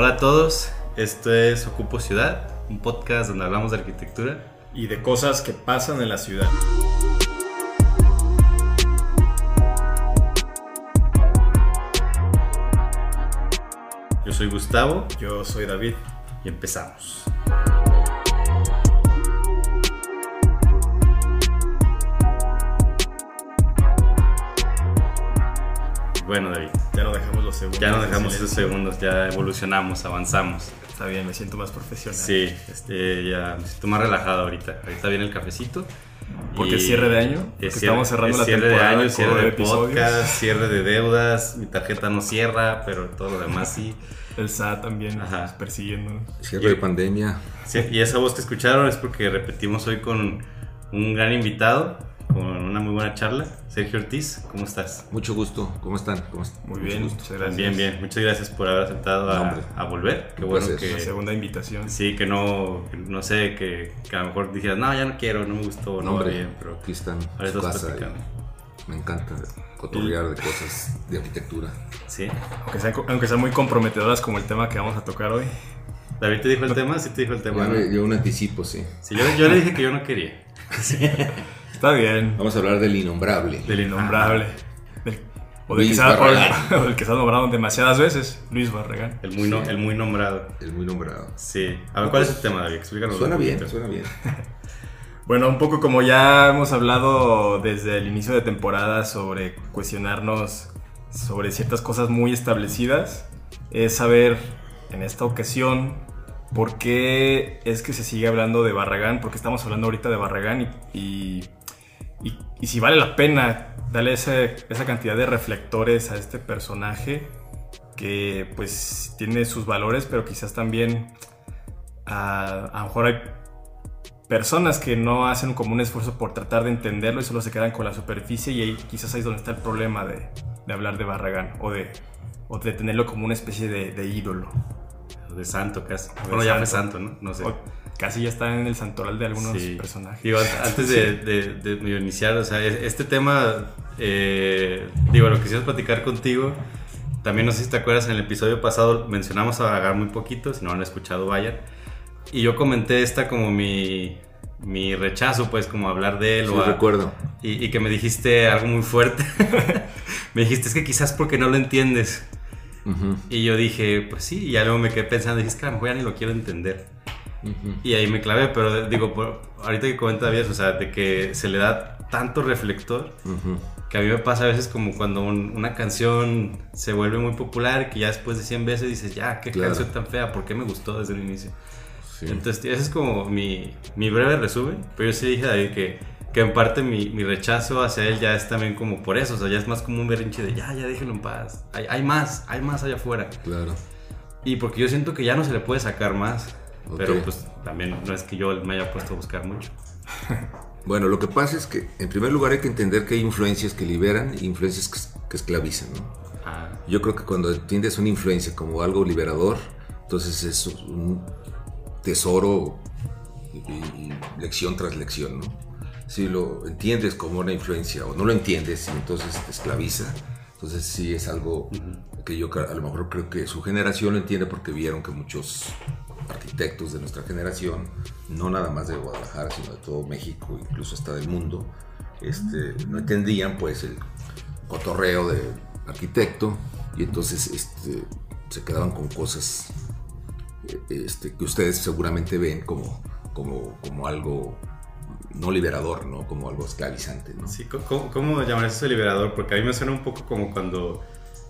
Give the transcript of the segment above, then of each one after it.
Hola a todos, esto es Ocupo Ciudad, un podcast donde hablamos de arquitectura. y de cosas que pasan en la ciudad. Yo soy Gustavo Yo soy David. y empezamos. Bueno, David, los segundos. ya no de dejamos esos segundos, ya evolucionamos, avanzamos. Está bien, me siento más profesional. Sí, este, ya me siento más relajado ahorita. Ahorita viene el cafecito. Porque Y es cierre de año, es cierre- estamos cerrando es la cierre temporada de año, cierre de episodios. podcast, cierre de deudas. Mi tarjeta no cierra, pero todo lo demás sí. El SAT también Ajá. persiguiéndonos. Cierre de pandemia. Sí, Y esa voz que escucharon es porque repetimos hoy con un gran invitado, con una muy buena charla. Sergio Ortiz, ¿cómo estás? Mucho gusto. ¿Cómo están? ¿Cómo están? Muy Mucho bien, gusto. muchas gracias. Bien, bien. Muchas gracias por haber aceptado a, volver. Qué bueno. La que... segunda invitación. Sí, que no, que no sé, que, que a lo mejor dijeras, no, ya no quiero, no me gustó, no, No, bien, pero aquí están ahora estamos casa. platicando. Me encanta cotorrear de cosas de arquitectura. Sí. Aunque sean, aunque sean muy comprometedoras como el tema que vamos a tocar hoy. David te dijo el tema, sí te dijo el tema. Me- yo un anticipo, sí. Sí, yo, yo le dije que yo no quería. Está bien. Vamos a hablar del innombrable. Del innombrable. Del- o, del que Luis se ha, o, del que se ha nombrado demasiadas veces. Luis Barragán. El muy, no- el muy nombrado. El muy nombrado. Sí. A ver, ¿cuál es el tema, David? Explícanos. Suena bien, suena bien. Bueno, un poco como ya hemos hablado desde el inicio de temporada sobre cuestionarnos sobre ciertas cosas muy establecidas, es saber en esta ocasión por qué es que se sigue hablando de Barragán, porque estamos hablando ahorita de Barragán y, y, y- si vale la pena darle ese- esa cantidad de reflectores a este personaje que pues tiene sus valores, pero quizás también a, a lo mejor hay personas que no hacen como un esfuerzo por tratar de entenderlo y solo se quedan con la superficie y ahí quizás ahí es donde está el problema de, de hablar de Barragán o de, o de tenerlo como una especie de, de ídolo. De santo casi. De Bueno, ya fue santo. santo, ¿no? No sé. O casi ya está en el santoral de algunos Sí. personajes. Digo, antes de, de- de iniciar, o sea, es- este tema, eh, digo, lo quisiera platicar contigo. También no sé si te acuerdas, en el episodio pasado mencionamos a Barragán muy poquito, si no lo han escuchado, vayan. Y yo comenté esta como mi, mi rechazo, pues, como hablar de él. Sí, o a- recuerdo. y, y que me dijiste algo muy fuerte. me dijiste, es que quizás porque no lo entiendes. Ujú, Y yo dije, pues sí, y ya luego me quedé pensando, dije, es que a lo mejor ya ni lo quiero entender. Ujú. Y ahí me clavé, pero digo, por- ahorita que comenta David, o sea, de que se le da tanto reflector, Ujú. que a mí me pasa a veces como cuando un- una canción se vuelve muy popular, que ya después de 100 veces dices, ya, qué Claro. canción tan fea, ¿por qué me gustó desde el inicio? Sí. Entonces, ese es como mi, mi breve resumen, pero yo sí dije a David que, que en parte mi, mi rechazo hacia él ya es también como por eso, o sea, ya es más como un berrinche de, ya, ya déjenlo en paz, hay, hay más, hay más allá afuera. Claro. Y porque yo siento que ya no se le puede sacar más, Ok. pero pues también no es que yo me haya puesto a buscar mucho. Bueno, lo que pasa es que, en primer lugar, hay que entender que hay influencias que liberan e influencias que, que esclavizan, ¿no? Ah, Yo creo que cuando entiendes una influencia como algo liberador, entonces es un tesoro y, y lección tras lección, ¿no? Si lo entiendes como una influencia o no lo entiendes y entonces te esclaviza, entonces sí es algo que yo a lo mejor creo que su generación lo entiende porque vieron que muchos arquitectos de nuestra generación, no nada más de Guadalajara, sino de todo México, incluso hasta del mundo, este, no entendían pues el cotorreo de arquitecto y entonces este, se quedaban con cosas eh, este, que ustedes seguramente ven como, como, como algo no liberador, ¿no? como algo esclavizante. ¿no? sí, ¿cómo, cómo llamar eso liberador? Porque a mí me suena un poco como cuando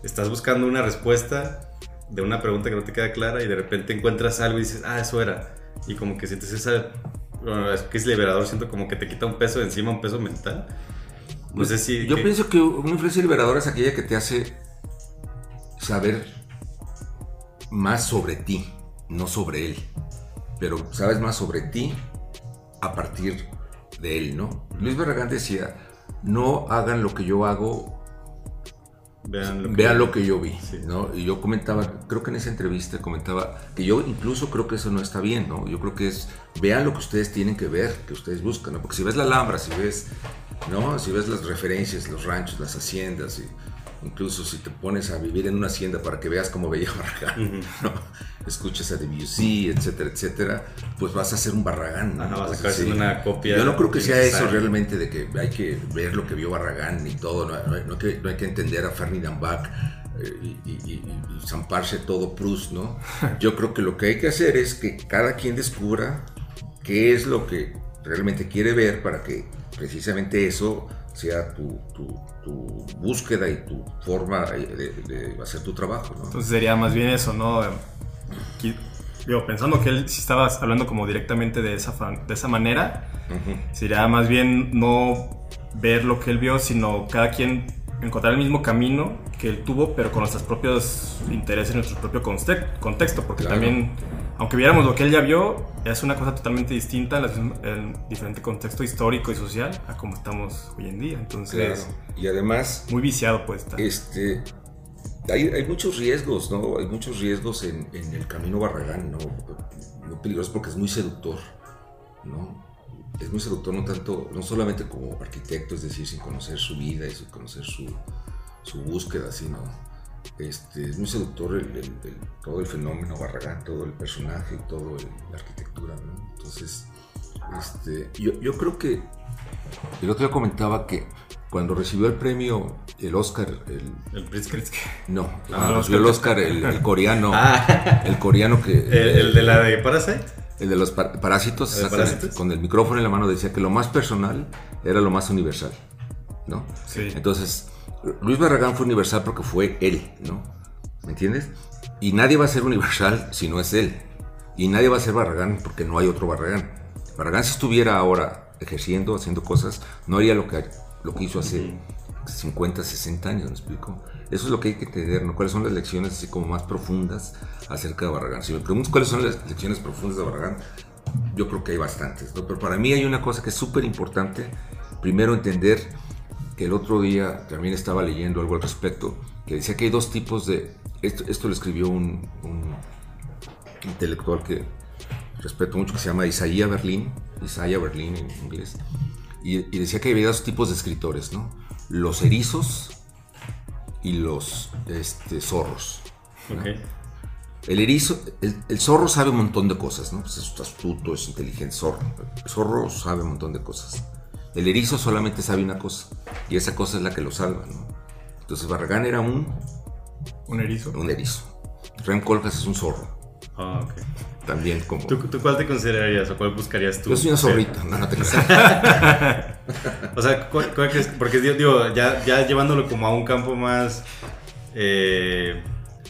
estás buscando una respuesta de una pregunta que no te queda clara y de repente encuentras algo y dices, ah, eso era. Y como que sientes esa... Bueno, es que es liberador, siento como que te quita un peso de encima, un peso mental. No sé si... Yo que- pienso que una influencia liberadora es aquella que te hace saber más sobre ti, no sobre él. Pero sabes más sobre ti a partir de él, ¿no? Luis Barragán decía, no hagan lo que yo hago, Vean lo que, vean lo que yo vi, Sí. ¿no? Y yo comentaba, creo que en esa entrevista comentaba que yo incluso creo que eso no está bien, ¿no? Yo creo que es, vean lo que ustedes tienen que ver, que ustedes buscan, ¿no? Porque si ves la Alhambra, si ves, ¿no? Si ves las referencias, los ranchos, las haciendas, y Incluso si te pones a vivir en una hacienda para que veas cómo veía Barragán, ¿no? escuchas a Debussy, etcétera, etcétera, pues vas a ser un Barragán. Ajá, vas a siendo una copia Yo no creo que sea eso realmente de que hay que ver lo que vio Barragán y todo, no, no hay, no hay que, no hay que entender a Ferdinand Bach eh, y, y- y- y zamparse todo Proust, ¿no? Yo creo que lo que hay que hacer es que cada quien descubra qué es lo que realmente quiere ver para que precisamente eso sea tu, tu- tu búsqueda y tu forma de, de hacer tu trabajo, ¿no? Entonces sería más bien eso, ¿no? Qui- Digo, pensando que él si estabas hablando como directamente de esa, de esa manera, sería más bien no ver lo que él vio, sino cada quien encontrar el mismo camino que él tuvo, pero con nuestros propios intereses, nuestro propio contexto, porque Claro. también, aunque viéramos lo que él ya vio, es una cosa totalmente distinta en en diferente contexto histórico y social a como estamos hoy en día. Entonces, Claro. Y además, muy viciado pues está. Este, hay, hay muchos riesgos, ¿no? Hay muchos riesgos en, en el camino Barragán, ¿no? Muy peligroso porque es muy seductor, ¿no? Es muy seductor no tanto, no solamente como arquitecto, es decir, sin conocer su vida y sin conocer su, su búsqueda, sino este, es muy seductor el- el- el- todo el fenómeno Barragán, todo el personaje el- la arquitectura, ¿no? Entonces, este, yo, yo creo que el otro día comentaba que cuando recibió el premio, el Oscar, el, El Pritzker. no, Ah, el recibió el Oscar, el, el coreano, Ah, el coreano que... el, de la de Parasite. el de los par- parásitos, con el micrófono en la mano decía que lo más personal era lo más universal, ¿no? Sí. Entonces, Luis Barragán fue universal porque fue él, ¿no? ¿Me entiendes? Y nadie va a ser universal si no es él. Y nadie va a ser Barragán porque no hay otro Barragán. Barragán si estuviera ahora ejerciendo, haciendo cosas, no haría lo que, lo que hizo hace 50, 60 años, ¿me explico? Eso es lo que hay que entender, ¿no? ¿Cuáles son las lecciones así como más profundas acerca de Barragán? Si me preguntas cuáles son las lecciones profundas de Barragán, yo creo que hay bastantes. Pero para mí hay una cosa que es súper importante. Primero, entender que el otro día también estaba leyendo algo al respecto, que decía que hay dos tipos de... Esto, esto lo escribió un, un intelectual que respeto mucho, que se llama Isaiah Berlin, Isaiah Berlin en inglés, y, y decía que había dos tipos de escritores, ¿no? Los erizos y los este, zorros. El erizo, el, el zorro sabe un montón de cosas, ¿no? Pues es astuto, es inteligente, zorro. El zorro sabe un montón de cosas. El erizo solamente sabe una cosa, y esa cosa es la que lo salva, ¿no? Entonces Barragán era un, Un erizo. un erizo. Rem Colcas es un zorro, Ah, ok. también como... ¿Tú, tú cuál te considerarías o cuál buscarías tú? Yo soy una zorrita, no, no te creas. O sea, ¿cuál, cuál crees? Porque digo, ya, ya llevándolo como a un campo más, eh,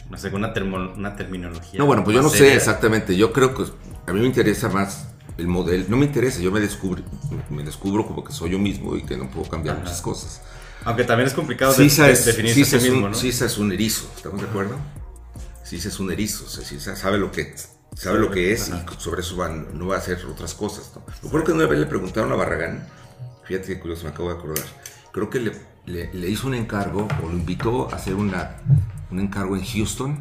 no sé, con una, termo- una terminología. No, bueno, pues yo no sé exactamente. Yo creo que a mí me interesa más el modelo. No me interesa, yo me descubro, me descubro como que soy yo mismo y que no puedo cambiar Ajá. muchas cosas. Aunque también es complicado de- es, definirse a sí mismo, un, es un erizo, ¿estamos de acuerdo? Sisa es un erizo, o sea, sabe lo que, sabe lo que es Ajá. y sobre eso va- no va a hacer otras cosas. ¿no? Acuerdo que una vez le preguntaron a Barragán, fíjate qué curioso, me acabo de acordar, creo que le, le- le hizo un encargo o lo invitó a hacer una, un encargo en Houston,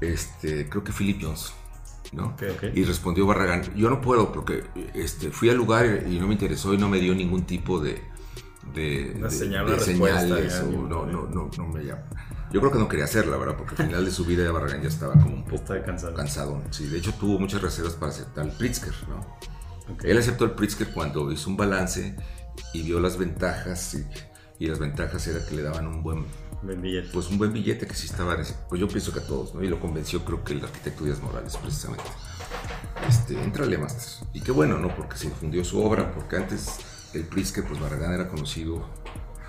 este, creo que Philip Johnson. ¿No? Y respondió Barragán, yo no puedo porque este, fui al lugar y no me interesó y no me dio ningún tipo de, de, Una de- señal, de una respuesta, señales ya, o ni- no, no, no, no me llama. Yo creo que no quería hacerla, ¿verdad? Porque al final de su vida ya Barragán ya estaba como un poco Estaba cansado. cansado. Sí, de hecho tuvo muchas reservas para aceptar el Pritzker, ¿no? Él aceptó el Pritzker cuando hizo un balance y vio las ventajas y, y las ventajas era que le daban un buen Buen billete. pues un buen billete que sí estaba, pues yo pienso que a todos, ¿no? Y lo convenció creo que el arquitecto Díaz Morales, precisamente. Este, entrale, Master. Y qué bueno, ¿no? Porque se difundió su obra, porque antes el Pritzker, pues Barragán era conocido,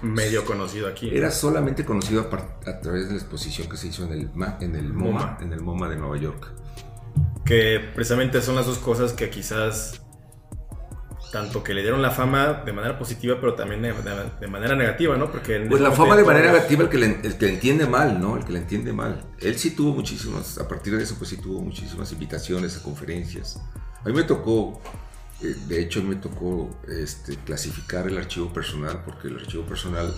Medio conocido aquí. era solamente conocido a, través de la exposición que se hizo en el, Ma- en el MoMA, MoMA. en el MoMA de Nueva York. Que precisamente son las dos cosas que quizás tanto que le dieron la fama de manera positiva, pero también de, de- de manera negativa, ¿no? Porque Pues la fama de manera negativa el que, le, el que le entiende mal, ¿no? El que le entiende mal. Él sí tuvo muchísimas, a partir de eso pues sí tuvo muchísimas invitaciones a conferencias. A mí me tocó, eh, de hecho me tocó este, clasificar el archivo personal, porque el archivo personal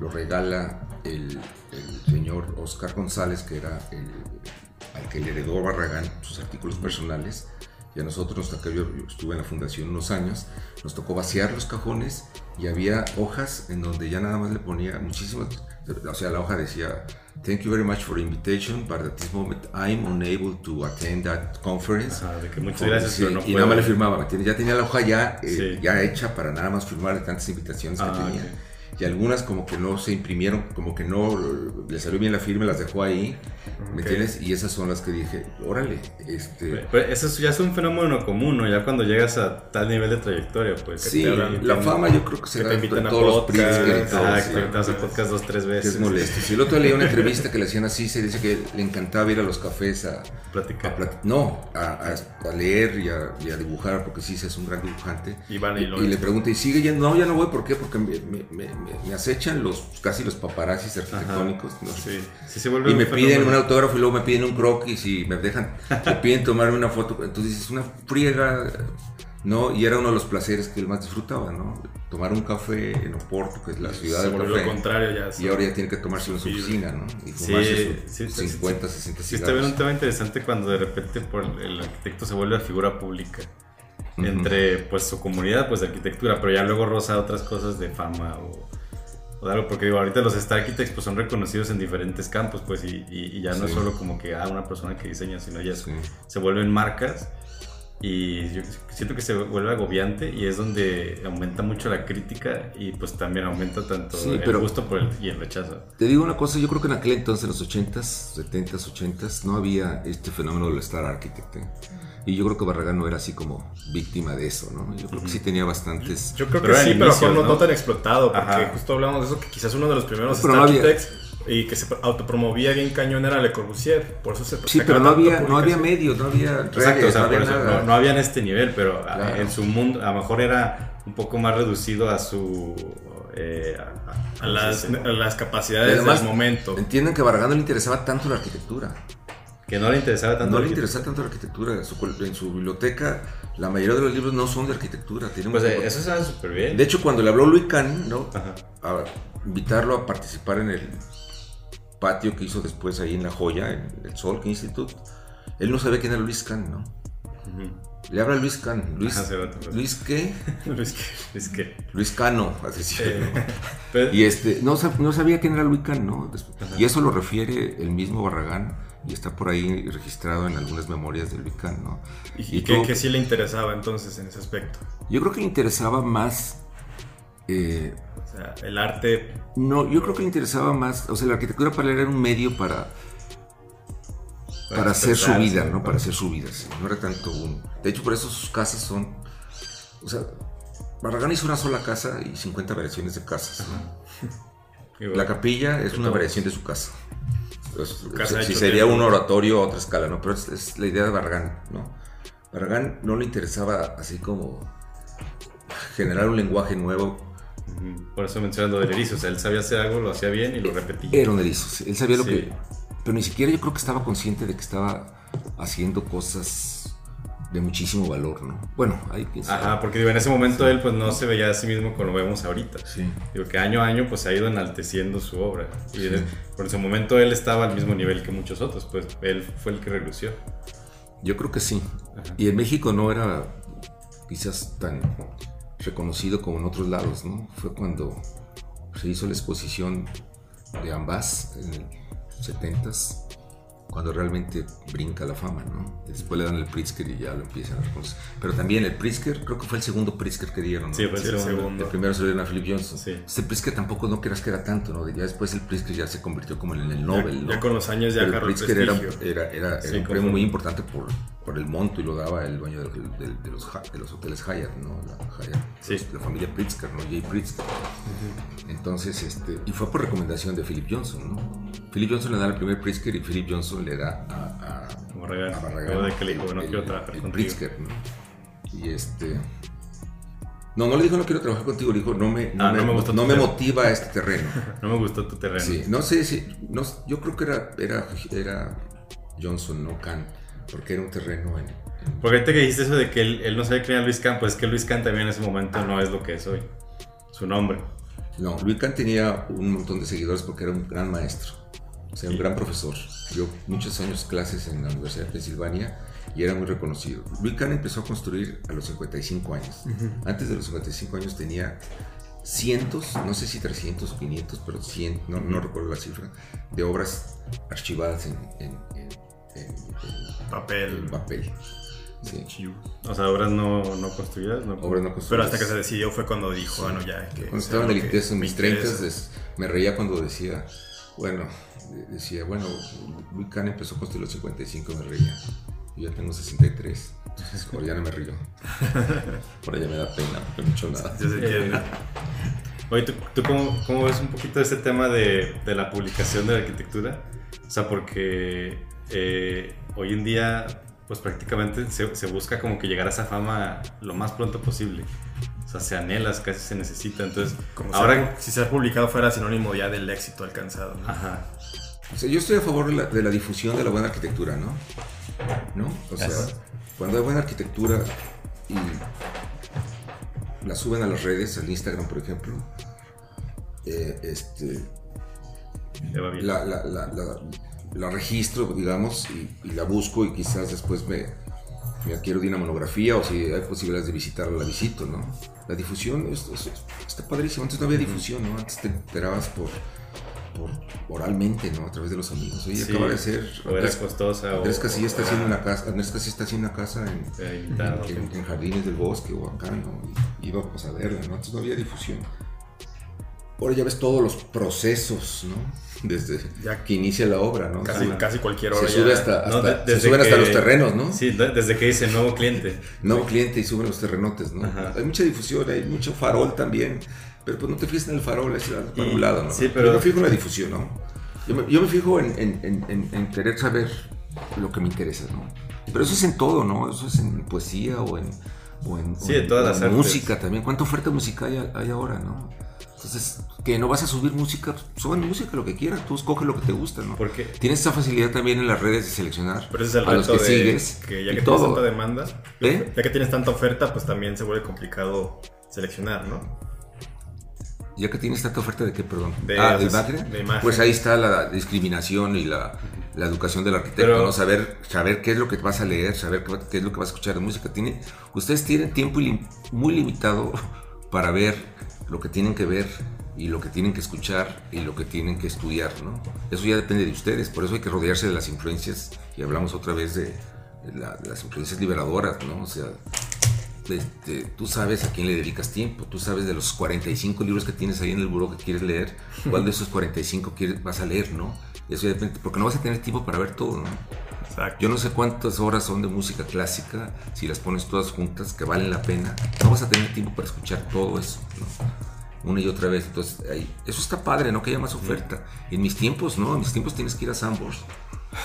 lo regala el, el señor Oscar González, que era el, al que le heredó Barragán sus artículos personales. Y a nosotros nos tocó, yo, estuve en la fundación unos años, nos tocó vaciar los cajones y había hojas en donde ya nada más le ponía muchísimas, o sea, la hoja decía, thank you very much for the invitation, but at this moment I'm unable to attend that conference. Ajá, de que muchas gracias, Sí, pero no y puedo. nada más le firmaba. Ya tenía la hoja ya, eh, Sí. ya hecha para nada más firmar de tantas invitaciones que Ah, tenía. Y algunas como que no se imprimieron, como que no le salió bien la firma, las dejó ahí, ¿me Ok. entiendes? Y esas son las que dije, órale, este... Pero eso es- ya es un fenómeno común, ¿no? Ya cuando llegas a tal nivel de trayectoria, pues. Sí, te la, hablan- la te- fama yo creo que se que da te en invitan a todos los podcast, Pritzker y todo, Ah, que te a podcast dos, tres Que veces. es molesto. Si el otro leí una entrevista que le hacían así, se dice que le encantaba ir a los cafés a, Platicar. a no, a, a- a leer y a, y a dibujar, porque sí, es un gran dibujante. Y van y lo le pregunta, ¿y sigue yendo? No, ya no voy, ¿por qué? Porque me, me- me- me- acechan los, casi los paparazzis arquitectónicos. ¿no? Sí, sí se vuelve Y me piden un autógrafo y luego me piden un croquis y me dejan, me piden tomarme una foto. Entonces es una friega, ¿no? Y era uno de los placeres que él más disfrutaba, ¿no? Tomar un café en Oporto, que es la ciudad se del café. lo contrario ya. Y ahora ya tiene que tomarse en su Sí. oficina, ¿no? Y Sí, fumarse sus sí, sí, 50, 60 Sí, está bien un tema interesante cuando de repente por el arquitecto se vuelve figura pública. Entre pues su comunidad pues de arquitectura, pero ya luego roza otras cosas de fama o, o de algo, porque digo, ahorita los Star Architects pues son reconocidos en diferentes campos, pues y, y- y ya no es solo como que ah, una persona que diseña, sino ya Sí. se vuelven marcas y yo siento que se vuelve agobiante y es donde aumenta mucho la crítica y pues también aumenta tanto Sí, el pero- gusto por el, y el rechazo. Te digo una cosa, yo creo que en aquel entonces, en los 80s, 70s, 80s, no había este fenómeno del Star Architect. ¿eh? Y yo creo que Barragán no era así como víctima de eso, ¿no? Yo creo que sí tenía bastantes... Yo creo que sí, pero a lo mejor inicios, no, ¿no? tan explotado, porque Ajá. justo hablamos de eso, que quizás uno de los primeros No, pero no había- architects y que se autopromovía bien cañón era Le Corbusier, por eso se Sí, pero no había, no había medios, no había Exacto, redes, o sea, no había por eso, nada. no, no había en este nivel, pero a- Claro. en su mundo a lo mejor era un poco más reducido a su... eh, a, a- a ¿cómo las, a capacidades además, del momento. Entienden que a Barragán no le interesaba tanto la arquitectura. Que no le interesaba tanto. No le interesaba tanto la arquitectura. En su biblioteca, la mayoría de los libros no son de arquitectura. tienen Pues eh, eso sabe súper bien. De hecho, cuando le habló Luis Can, ¿no? Ajá. a invitarlo a participar en el patio que hizo después ahí en La Joya, en el Solk Institute, él no sabía quién era Luis Can, ¿no? Le habla Luis Can. Luis, Ajá. ¿Luis qué? Es que... Luis Cano, así eh, pero- Y este, no, no sabía quién era Luis Can, ¿no? Y eso lo refiere el mismo Barragán y está por ahí registrado en algunas memorias de Luis Can, ¿no? y Y que, sí le interesaba entonces en ese aspecto. Yo creo que le interesaba más... eh, O sea, el arte no, yo creo que le interesaba más, o sea, la arquitectura para él era un medio para, para hacer su vida, ¿no? Para hacer su vida, sí. No era tanto un... De hecho, por eso sus casas son... O sea, Barragán hizo una sola casa y 50 variaciones de casas, La capilla es una variación de su casa. Es- casa si sería un oratorio a otra escala, ¿no? Pero es, es la idea de Barragán, ¿no? Barragán no le interesaba así como generar un lenguaje nuevo. Por eso mencionando del erizo. O sea, él sabía hacer algo, lo hacía bien y lo repetía. Era un erizo, él sabía lo Sí. que... Pero ni siquiera yo creo que estaba consciente de que estaba haciendo cosas de muchísimo valor, ¿no? Bueno, ahí quién sabe. Ajá, porque digo, en ese momento él pues no se veía a sí mismo como lo vemos ahorita. Sí. Digo que año a año pues ha ido enalteciendo su obra. Y en- por ese momento él estaba al mismo nivel que muchos otros, pues él fue el que relució. Yo creo que sí. Ajá. Y en México no era quizás tan reconocido como en otros lados, ¿no? Fue cuando se hizo la exposición de ambas en el 70s, cuando realmente brinca la fama, ¿no? Después le dan el Pritzker y ya lo empiezan a reconocer. Pero también el Pritzker, creo que fue el segundo Pritzker que dieron, ¿no? Sí, fue el Sí, el segundo. El primero se lo dieron a Philip Johnson. Sí. Este Pritzker tampoco no creas que era tanto, ¿no? Ya después el Pritzker ya se convirtió como en el Nobel, ya, ¿no? ya con los años ya Pero el agarró el Pritzker era, prestigio. era, era, era Sí, un premio muy importante por, por el monto y lo daba el dueño de, de- de los, Ha- de los hoteles Hyatt, ¿no? La, Hyatt, Sí. los- la familia Pritzker, ¿no? Jay Pritzker. Entonces, este, y fue por recomendación de Philip Johnson, ¿no? Philip Johnson le da el primer Pritzker y Philip Johnson le da a, a, Barragán. a de que le dijo, no el- quiero trabajar el contigo. Pritzker, ¿no? Y este... No, no le dijo no quiero trabajar contigo, le dijo no me, no Ah, me, no me no me terreno". motiva este terreno. No me gustó tu terreno. Sí, no sé si. No, yo creo que era, era, era Johnson, no Khan, porque era un terreno en. en- Porque ahorita que dijiste eso de que él, él no sabía quién era Luis Can, pues es que Luis Can también en ese momento no es lo que es hoy. Su nombre. No, Luis Khan tenía un montón de seguidores porque era un gran maestro, o sea, un Sí. gran profesor. Dio muchos años clases en la Universidad de Pensilvania y era muy reconocido. Luis Khan empezó a construir a los 55 años. Antes de los 55 años tenía cientos, no sé si 300 o 500, pero 100, no, no recuerdo la cifra, de obras archivadas en, en, en- en Papel. papel. Sí. O sea, obras no, no construidas. No, Obras no Pero construidas. hasta que se decidió fue cuando dijo, bueno, ya. Que Cuando estaba en el ITES en mis 30 interesa. me reía cuando decía, bueno, de- decía, bueno, Luis Can empezó a construir los 55, me reía. Yo ya tengo 63, entonces ahora ya no me río. Ahora ya me da pena, porque no he hecho nada. Se entiende. Oye, ¿tú, tú cómo, cómo ves un poquito este tema de, de la publicación de la arquitectura? O sea, porque eh, hoy en día, pues prácticamente se, se busca como que llegar a esa fama lo más pronto posible. O sea, se anhela, casi se necesita. Entonces, Como ahora... si ser publicado fuera sinónimo ya del éxito alcanzado. ¿no? Ajá. O sea, yo estoy a favor de la, de la difusión de la buena arquitectura, ¿no? ¿No? O sea, Eso. cuando hay buena arquitectura y la suben a las redes, al Instagram, por ejemplo, eh, este, te va bien. la, la, la, registro, digamos, y, y la busco y quizás después me, me adquiero de una monografía o si hay posibilidades de visitarla, la visito, ¿no? La difusión es- es- está padrísimo. Antes no había difusión, ¿no? Antes te enterabas por, por oralmente, ¿no? A través de los amigos. Oye, Sí, acaba de ser... o era Andrés, costosa o... Andrés Casilla está haciendo era, una casa, Andrés está haciendo una casa en, eh, invitado. en, en Jardines del Bosque o acá, ¿no? Y íbamos a verla, ¿no? Antes no había difusión. Ahora ya ves todos los procesos, ¿no? Desde Ya- que inicia la obra, ¿no? Casi, Se- casi cualquier se hora sube ya. hasta, No, hasta- de- se suben hasta que- los terrenos, ¿no? Sí, de- desde que dice nuevo cliente. Nuevo cliente y suben los terrenotes, ¿no? Ajá. Hay mucha difusión, hay mucho farol también, pero pues no te fijas en el farol, es un lado, ¿no? sí, pero- Yo me fijo en la difusión, ¿no? Yo me, yo me fijo en, en- en- en- querer saber lo que me interesa, ¿no? Pero eso es en todo, ¿no? Eso es en poesía o en, o en, Sí, o todas o las música también. ¿Cuánta oferta musical hay, hay ahora, no? Entonces, que no vas a subir música, pues, suban música, lo que quieras, tú escoge lo que te gusta, ¿no? Porque Tienes esa facilidad también en las redes de seleccionar Pero ese es el a los que de sigues que ya que tienes tanta demanda, ¿Eh? ya que tienes tanta oferta, pues también se vuelve complicado seleccionar, ¿no? Ya que tienes tanta oferta de qué, perdón. De- ah, de imagen. de imagen. Pues ahí está la discriminación y la, la educación del arquitecto, Pero- ¿no? Saber, saber qué es lo que vas a leer, saber qué, es lo que vas a escuchar de música. Tiene, ustedes tienen tiempo muy limitado para ver lo que tienen que ver y lo que tienen que escuchar y lo que tienen que estudiar, ¿no? Eso ya depende de ustedes, por eso hay que rodearse de las influencias, y hablamos otra vez de, de la- de las influencias liberadoras, ¿no? O sea, tú sabes a quién le dedicas tiempo, tú sabes de los 45 libros que tienes ahí en el buró que quieres leer, cuál de esos 45 quieres, vas a leer, ¿no? Eso ya depende, porque no vas a tener tiempo para ver todo, ¿no? Exacto. Yo no sé cuántas horas son de música clásica, si las pones todas juntas, que valen la pena, no vas a tener tiempo para escuchar todo eso, ¿no? Una y otra vez, entonces, ahí, eso está padre, ¿no? Que haya más oferta. En mis tiempos, ¿no? En mis tiempos tienes que ir a Sambors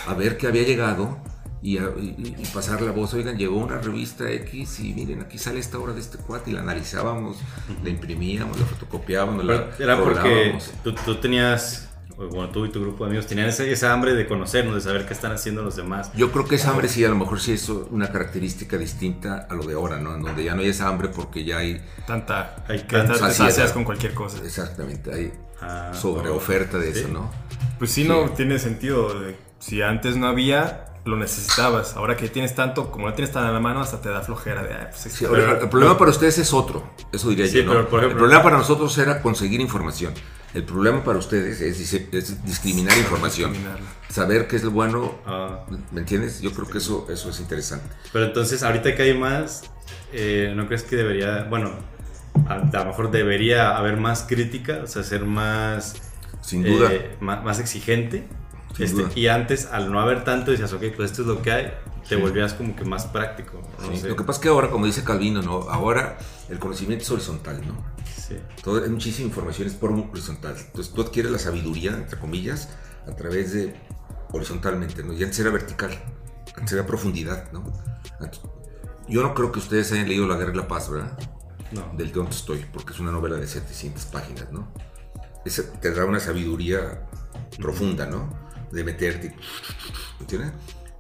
a ver qué había llegado y, a- y- y pasar la voz. Oigan, llegó una revista X y miren, aquí sale esta obra de este cuate y la analizábamos, la imprimíamos, la fotocopiábamos, Pero la era porque tú, tú tenías, bueno, tú y tu grupo de amigos tenían esa, esa hambre de conocernos, de saber qué están haciendo los demás. Yo creo que esa hambre sí, a lo mejor sí es una característica distinta a lo de ahora, ¿no? En donde ya no hay esa hambre porque ya hay Tanta, Hay que- tanta te saciedad. sacias con cualquier cosa. exactamente, hay Ah, sobre oferta de sí. eso, ¿no? Pues sí, no tiene sentido. de- Si antes no había, lo necesitabas. Ahora que tienes tanto, como no tienes tan a la mano, hasta te da flojera de. "Ay, pues, Sí, pero- el problema para ustedes es otro, eso diría Sí, yo, ¿no? pero, por ejemplo- el problema para nosotros era conseguir información. El problema para ustedes es, dis- es discriminar información. Saber qué es lo bueno, Ah, ¿me entiendes? Yo creo que eso, eso es interesante. pero entonces, ahorita que hay más, eh, ¿no crees que debería, bueno, a, a lo mejor debería haber más crítica, o sea, ser más, Sin duda. eh, más, más exigente? Este, duda. y antes, al no haber tanto, decías, ok, pues esto es lo que hay, te volvías como que más práctico. No Sí, sé. Lo que pasa es que ahora, como dice Calvino, ¿no? Ahora el conocimiento es horizontal, ¿no? Sí. Todo, hay muchísima información, es por horizontal. Entonces tú adquieres la sabiduría, entre comillas, a través de horizontalmente, ¿no? Y antes era vertical, antes era profundidad, ¿no? Antes- Yo no creo que ustedes hayan leído La Guerra y la Paz, ¿verdad? No. Del Don estoy, porque es una novela de 700 páginas, ¿no? Esa te da una sabiduría profunda, ¿no? De meterte, ¿entiendes?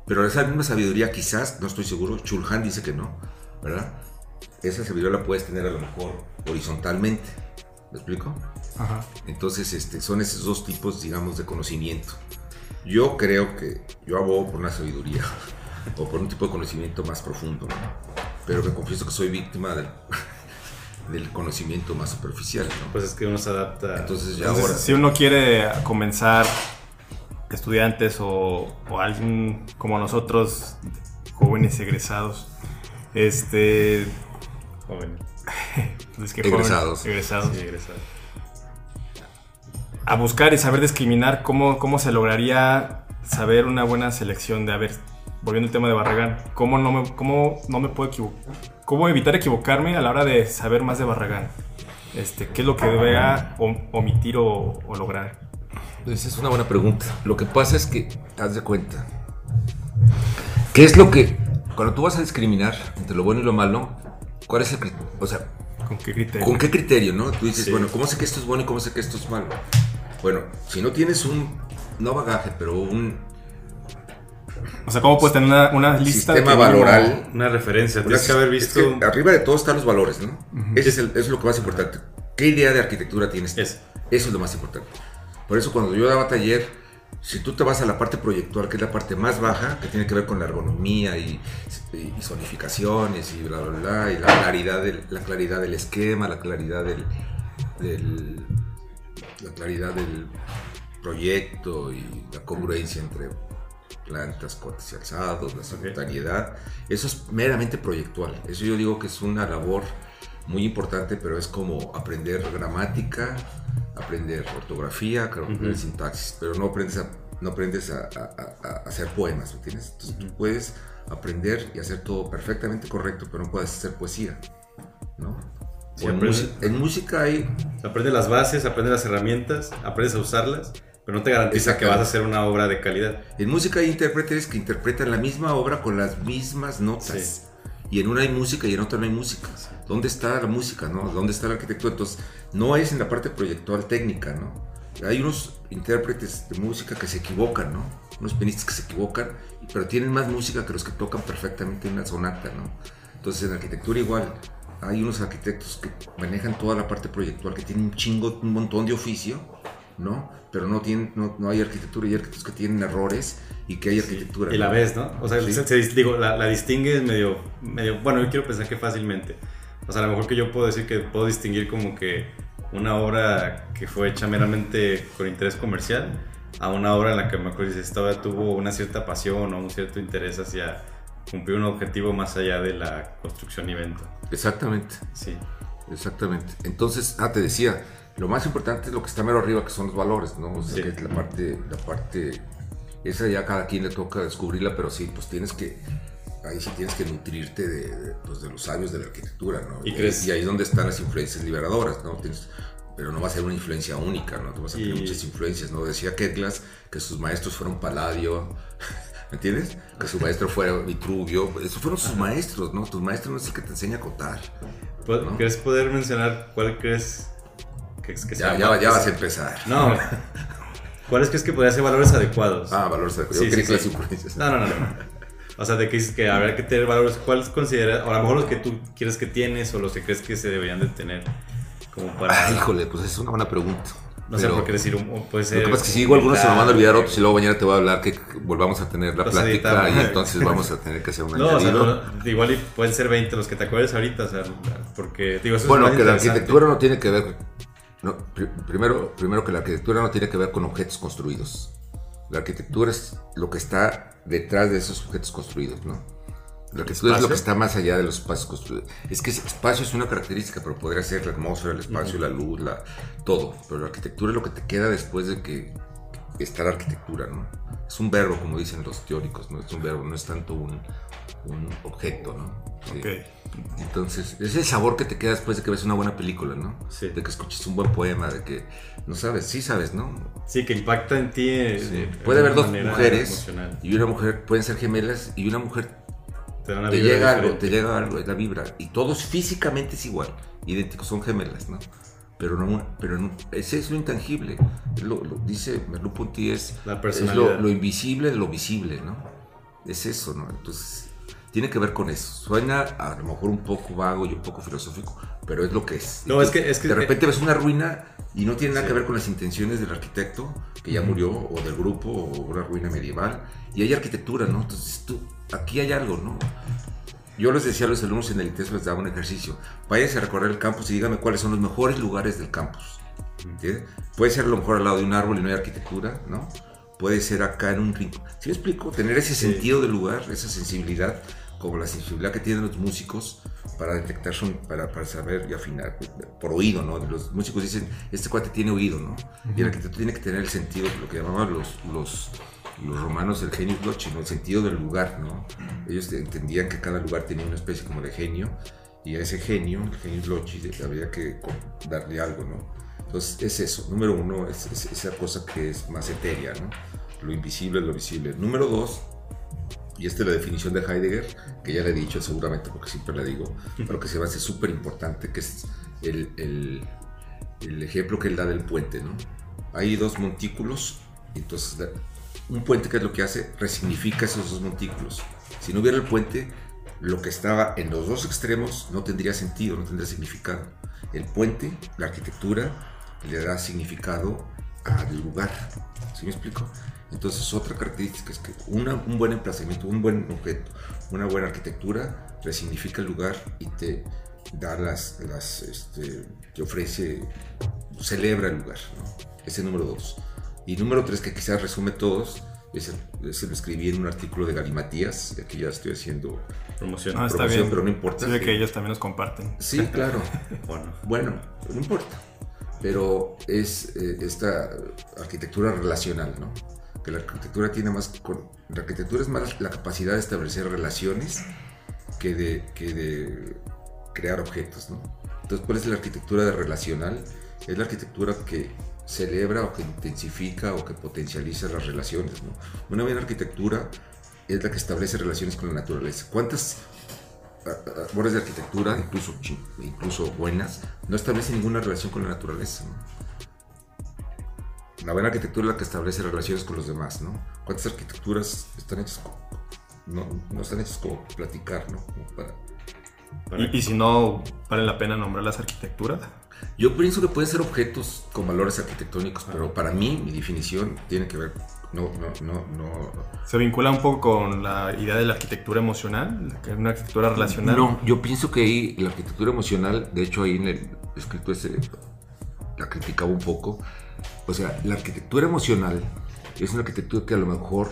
Pero esa misma sabiduría quizás, no estoy seguro, Chulhan dice que no, ¿verdad? Esa sabiduría la puedes tener a lo mejor horizontalmente, ¿me explico? Ajá. Entonces, este, son esos dos tipos, digamos, de conocimiento. Yo creo que yo abogo por una sabiduría o por un tipo de conocimiento más profundo, ¿no? pero me confieso que soy víctima de, del conocimiento más superficial, ¿no? Pues es que uno se adapta. Entonces ya Entonces, ahora... si uno quiere comenzar estudiantes o, o alguien como nosotros, jóvenes egresados, este, Joven. es que Egresados. egresados, Sí, egresado. a buscar y saber discriminar cómo, cómo se lograría saber una buena selección de, a ver, volviendo al tema de Barragán, cómo no me, cómo no me puedo equivocar, cómo evitar equivocarme a la hora de saber más de Barragán. Este, ¿Qué es lo que debería om- omitir o, o lograr? Pues es una buena pregunta. Lo que pasa es que, haz de cuenta, ¿qué es lo que, cuando tú vas a discriminar entre lo bueno y lo malo, cuál es el criterio? O sea, ¿Con qué criterio? ¿con qué criterio, no? Tú dices, Sí. bueno, ¿cómo sé que esto es bueno y cómo sé que esto es malo? Bueno, si no tienes un, no bagaje, pero un O sea, ¿cómo puedes tener una, una lista sistema valoral, Una referencia. Una- Tienes que haber es visto. que arriba de todo están los valores, ¿no? Ese es, el- eso es lo que más importante. ¿Qué idea de arquitectura tienes? Es. Eso es lo más importante. Por eso cuando yo daba taller, si tú te vas a la parte proyectual, que es la parte más baja, que tiene que ver con la ergonomía y, y zonificaciones y bla, bla, bla, y la claridad del, la claridad del esquema, la claridad del, del- la claridad del proyecto y la congruencia entre plantas, cortes y alzados, la simultaneidad, eso es meramente proyectual. Eso yo digo que es una labor muy importante, pero es como aprender gramática, aprender ortografía, creo que aprender sintaxis, pero no aprendes a, no aprendes a, a- a- a hacer poemas, ¿me entiendes? Entonces tú puedes aprender y hacer todo perfectamente correcto, pero no puedes hacer poesía, ¿no? Sí, en, aprende- en música hay Aprende las bases, aprende las herramientas, aprendes a usarlas, pero no te garantiza que vas a hacer una obra de calidad. En música hay intérpretes que interpretan la misma obra con las mismas notas. Y en una hay música y en otra no hay música. ¿Dónde está la música, no? ¿Dónde está la arquitectura? Entonces, no es en la parte proyectual técnica, ¿no? Hay unos intérpretes de música que se equivocan, ¿no? Unos pianistas que se equivocan, pero tienen más música que los que tocan perfectamente una sonata, ¿no? Entonces, en arquitectura igual, hay unos arquitectos que manejan toda la parte proyectual, que tienen un chingo, un montón de oficio, ¿no? Pero no, tienen, no, no hay arquitectura, y hay arquitectos que tienen errores y que hay arquitectura. Y la ¿no? ves, ¿no? O sea, Sí. se- se digo, la, la distingues medio, medio. Bueno, yo quiero pensar que fácilmente. O sea, a lo mejor que yo puedo decir que puedo distinguir como que una obra que fue hecha meramente con interés comercial a una obra en la que me acuerdo dices, esta obra tuvo una cierta pasión o un cierto interés hacia cumplir un objetivo más allá de la construcción y venta. Exactamente. Sí. Exactamente. Entonces, ah, te decía, lo más importante es lo que está mero arriba, que son los valores, ¿no? O sea, Sí. que es la parte, la parte, esa ya cada quien le toca descubrirla, pero sí, pues tienes que, ahí sí tienes que nutrirte de, de, pues, de los sabios de la arquitectura, ¿no? ¿Y crees? y ahí es donde están las influencias liberadoras, ¿no? Tienes- pero no va a ser una influencia única, ¿no? Tú vas a tener Y- muchas influencias, ¿no? Decía Ketglas que sus maestros fueron Palladio, ¿me entiendes? Que su maestro fuera Vitruvio, esos fueron sus maestros, ¿no? Tus maestros no es el que te enseña a contar. ¿Pu- ¿No? ¿Quieres poder mencionar cuál crees que, que Ya, ya, ya vas a empezar. No. ¿Cuáles crees que podría ser valores adecuados? Ah, valores de Yo Sí, sí, sí. No, no, no, no. O sea, de que dices que habrá que tener valores. ¿Cuáles consideras? O a lo mejor los que tú quieres que tienes o los que crees que se deberían de tener. Como para. Ah, híjole, pues es una buena pregunta. No sé por qué decir un. o Puede ser. Lo que pasa es que si digo algunos se me van a olvidar otros y luego mañana te voy a hablar que volvamos a tener la plática y entonces vamos a tener que hacer un No, o sea, no, igual y pueden ser 20 los que te acuerdes ahorita. O sea, porque. Digo, eso es Bueno, más que la arquitectura no tiene que ver. No, pri- primero, primero que la arquitectura no tiene que ver con objetos construidos. La arquitectura es lo que está detrás de esos objetos construidos, ¿no? La arquitectura es lo que está más allá de los espacios construidos. Es que espacio es una característica, pero podría ser la atmósfera, el espacio, la luz, la, todo. Pero la arquitectura es lo que te queda después de que está la arquitectura, ¿no? Es un verbo, como dicen los teóricos, ¿no? Es un verbo, no es tanto un, un objeto, ¿no? Sí. Ok. Entonces, es el sabor que te queda después de que ves una buena película, ¿no? Sí. De que escuches un buen poema, de que, no sabes, sí sabes, ¿no? Sí, que impacta en ti. eh, de- Puede de haber dos mujeres y una mujer, pueden ser gemelas y una mujer Te, te llega algo, diferente. te llega algo, es la vibra. Y todos físicamente es igual, idénticos, son gemelas, ¿no? Pero no, pero no, ese es lo intangible. Lo, lo dice Merleau-Ponty, es, La es personalidad. lo, lo invisible de lo visible, ¿no? Es eso, ¿no? Entonces, tiene que ver con eso. Suena a lo mejor un poco vago y un poco filosófico, pero es lo que es. No, es que- es que- de repente ves una ruina y no tiene nada Sí. que ver con las intenciones del arquitecto que ya murió o del grupo o una ruina medieval y hay arquitectura, ¿no? Entonces tú, aquí hay algo, ¿no? yo les decía a los alumnos en el ITES, les daba un ejercicio. Váyanse a recorrer el campus y díganme cuáles son los mejores lugares del campus. ¿Entiendes? Puede ser a lo mejor al lado de un árbol y no hay arquitectura, ¿no? Puede ser acá en un rincón. ¿Sí me explico? Tener ese sentido del lugar, esa sensibilidad, como la sensibilidad que tienen los músicos para detectar, son, para, para saber y afinar, por oído, ¿no? Los músicos dicen, este cuate tiene oído, ¿no? Y el arquitecto tiene que tener el sentido, lo que llamaban los, los, los romanos el genio loci, ¿no? El sentido del lugar, ¿no? Ellos entendían que cada lugar tenía una especie como de genio, y a ese genio, el genio loci, había que darle algo, ¿no? Entonces es eso, número uno, es, es esa cosa que es más etérea, ¿no? Lo invisible, lo visible. Número dos, y esta es la definición de Heidegger, que ya le he dicho seguramente porque siempre la digo, pero que se me hace súper importante, que es el, el, el, ejemplo que él da del puente, ¿no? Hay dos montículos, entonces un puente que es lo que hace, resignifica esos dos montículos. Si no hubiera el puente, lo que estaba en los dos extremos no tendría sentido, no tendría significado. El puente, la arquitectura, le da significado al lugar. ¿Sí me explico? Entonces, otra característica es que un buen emplazamiento, un buen objeto, una buena arquitectura resignifica el lugar y te da las, las este, te ofrece, celebra el lugar. ¿no? Ese número dos. Y número tres, que quizás resume todos, ese, ese lo escribí en un artículo de Galimatías, aquí ya estoy haciendo promoción, Ah, está promoción bien. pero no importa. Que ellos también nos comparten. Sí, claro. Bueno, Bueno, no importa. Pero es eh, esta arquitectura relacional, ¿no? Que la arquitectura tiene más. la arquitectura es más la capacidad de establecer relaciones que de, que de crear objetos, ¿no? Entonces, ¿cuál es la arquitectura de relacional? Es la arquitectura que celebra o que intensifica o que potencializa las relaciones, ¿no? Una buena arquitectura es la que establece relaciones con la naturaleza. ¿Cuántas obras de arquitectura, incluso, incluso buenas, no establecen ninguna relación con la naturaleza. ¿no? La buena arquitectura es la que establece relaciones con los demás. ¿no? ¿Cuántas arquitecturas están hechas co- no, no están hechas como platicar? ¿no? Como para- para- Y, y si no, vale la pena nombrar las arquitecturas. Yo pienso que pueden ser objetos con valores arquitectónicos, pero para mí, mi definición tiene que ver. No, no, no, no. Se vincula un poco con la idea de la arquitectura emocional, que es una arquitectura relacional. No, yo pienso que ahí la arquitectura emocional, de hecho ahí en el escrito ese la criticaba un poco. O sea, la arquitectura emocional es una arquitectura que a lo mejor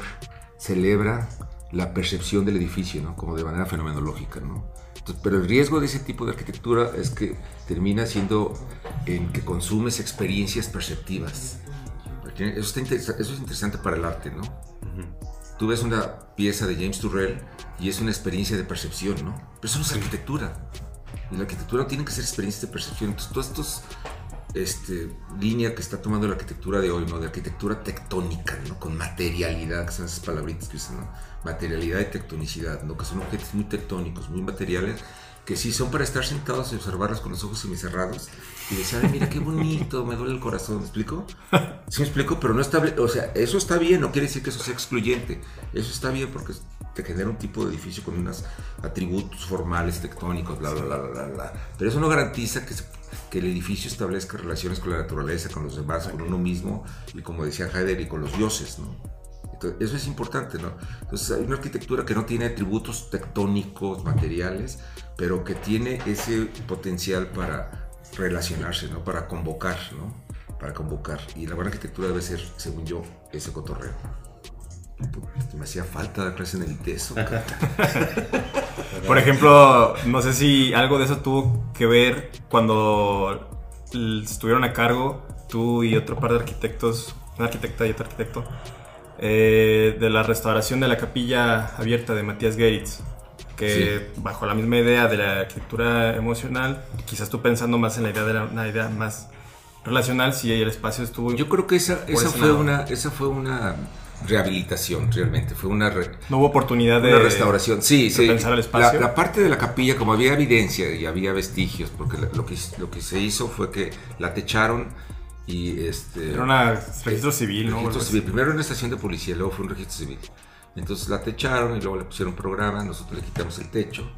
celebra la percepción del edificio, ¿no? Como de manera fenomenológica, ¿no? Entonces, pero el riesgo de ese tipo de arquitectura es que termina siendo en que consumes experiencias perceptivas. Eso, está eso es interesante para el arte, ¿no? Tú ves una pieza de James Turrell y es una experiencia de percepción, ¿no? Pero eso no es arquitectura. Y la arquitectura tiene que ser experiencias de percepción. Entonces, todas estas este, líneas que está tomando la arquitectura de hoy, ¿no? De arquitectura tectónica, ¿no? Con materialidad, que son esas palabritas que usan, ¿no? Materialidad y tectonicidad, ¿no? Que son objetos muy tectónicos, muy materiales, que sí son para estar sentados y observarlos con los ojos semicerrados y decir, mira qué bonito, me duele el corazón, ¿me explico? Sí me explico, pero no está o sea, eso está bien, no quiere decir que eso sea excluyente, eso está bien porque te genera un tipo de edificio con unos atributos formales, tectónicos, bla, bla, bla, bla, bla, bla. pero eso no garantiza que, que el edificio establezca relaciones con la naturaleza, con los demás, con uno mismo y como decía Heidegger, y con los dioses, ¿no? Eso es importante, ¿no? Entonces hay una arquitectura que no tiene atributos tectónicos, materiales, pero que tiene ese potencial para relacionarse, ¿no? Para convocar, ¿no? Para convocar. Y la buena arquitectura debe ser, según yo, ese cotorreo. Me hacía falta dar clase en el ITESO. Por ejemplo, no sé si algo de eso tuvo que ver cuando estuvieron a cargo tú y otro par de arquitectos, una arquitecta y otro arquitecto, eh, de la restauración de la capilla abierta de Matías Geritz, que bajo la misma idea de la arquitectura emocional, quizás tú pensando más en la idea de la- una idea más relacional, si el espacio estuvo... Yo creo que esa, esa, fue lado. una, esa fue una rehabilitación, realmente. Fue una, re- no hubo oportunidad de... Una restauración, sí, sí. repensar el espacio. La, la parte de la capilla, como había evidencia y había vestigios, porque lo que, lo que se hizo fue que la techaron y este. Era un registro civil, ¿no? registro civil. Primero una estación de policía, luego fue un registro civil. Entonces la techaron y luego le pusieron programa, nosotros le quitamos el techo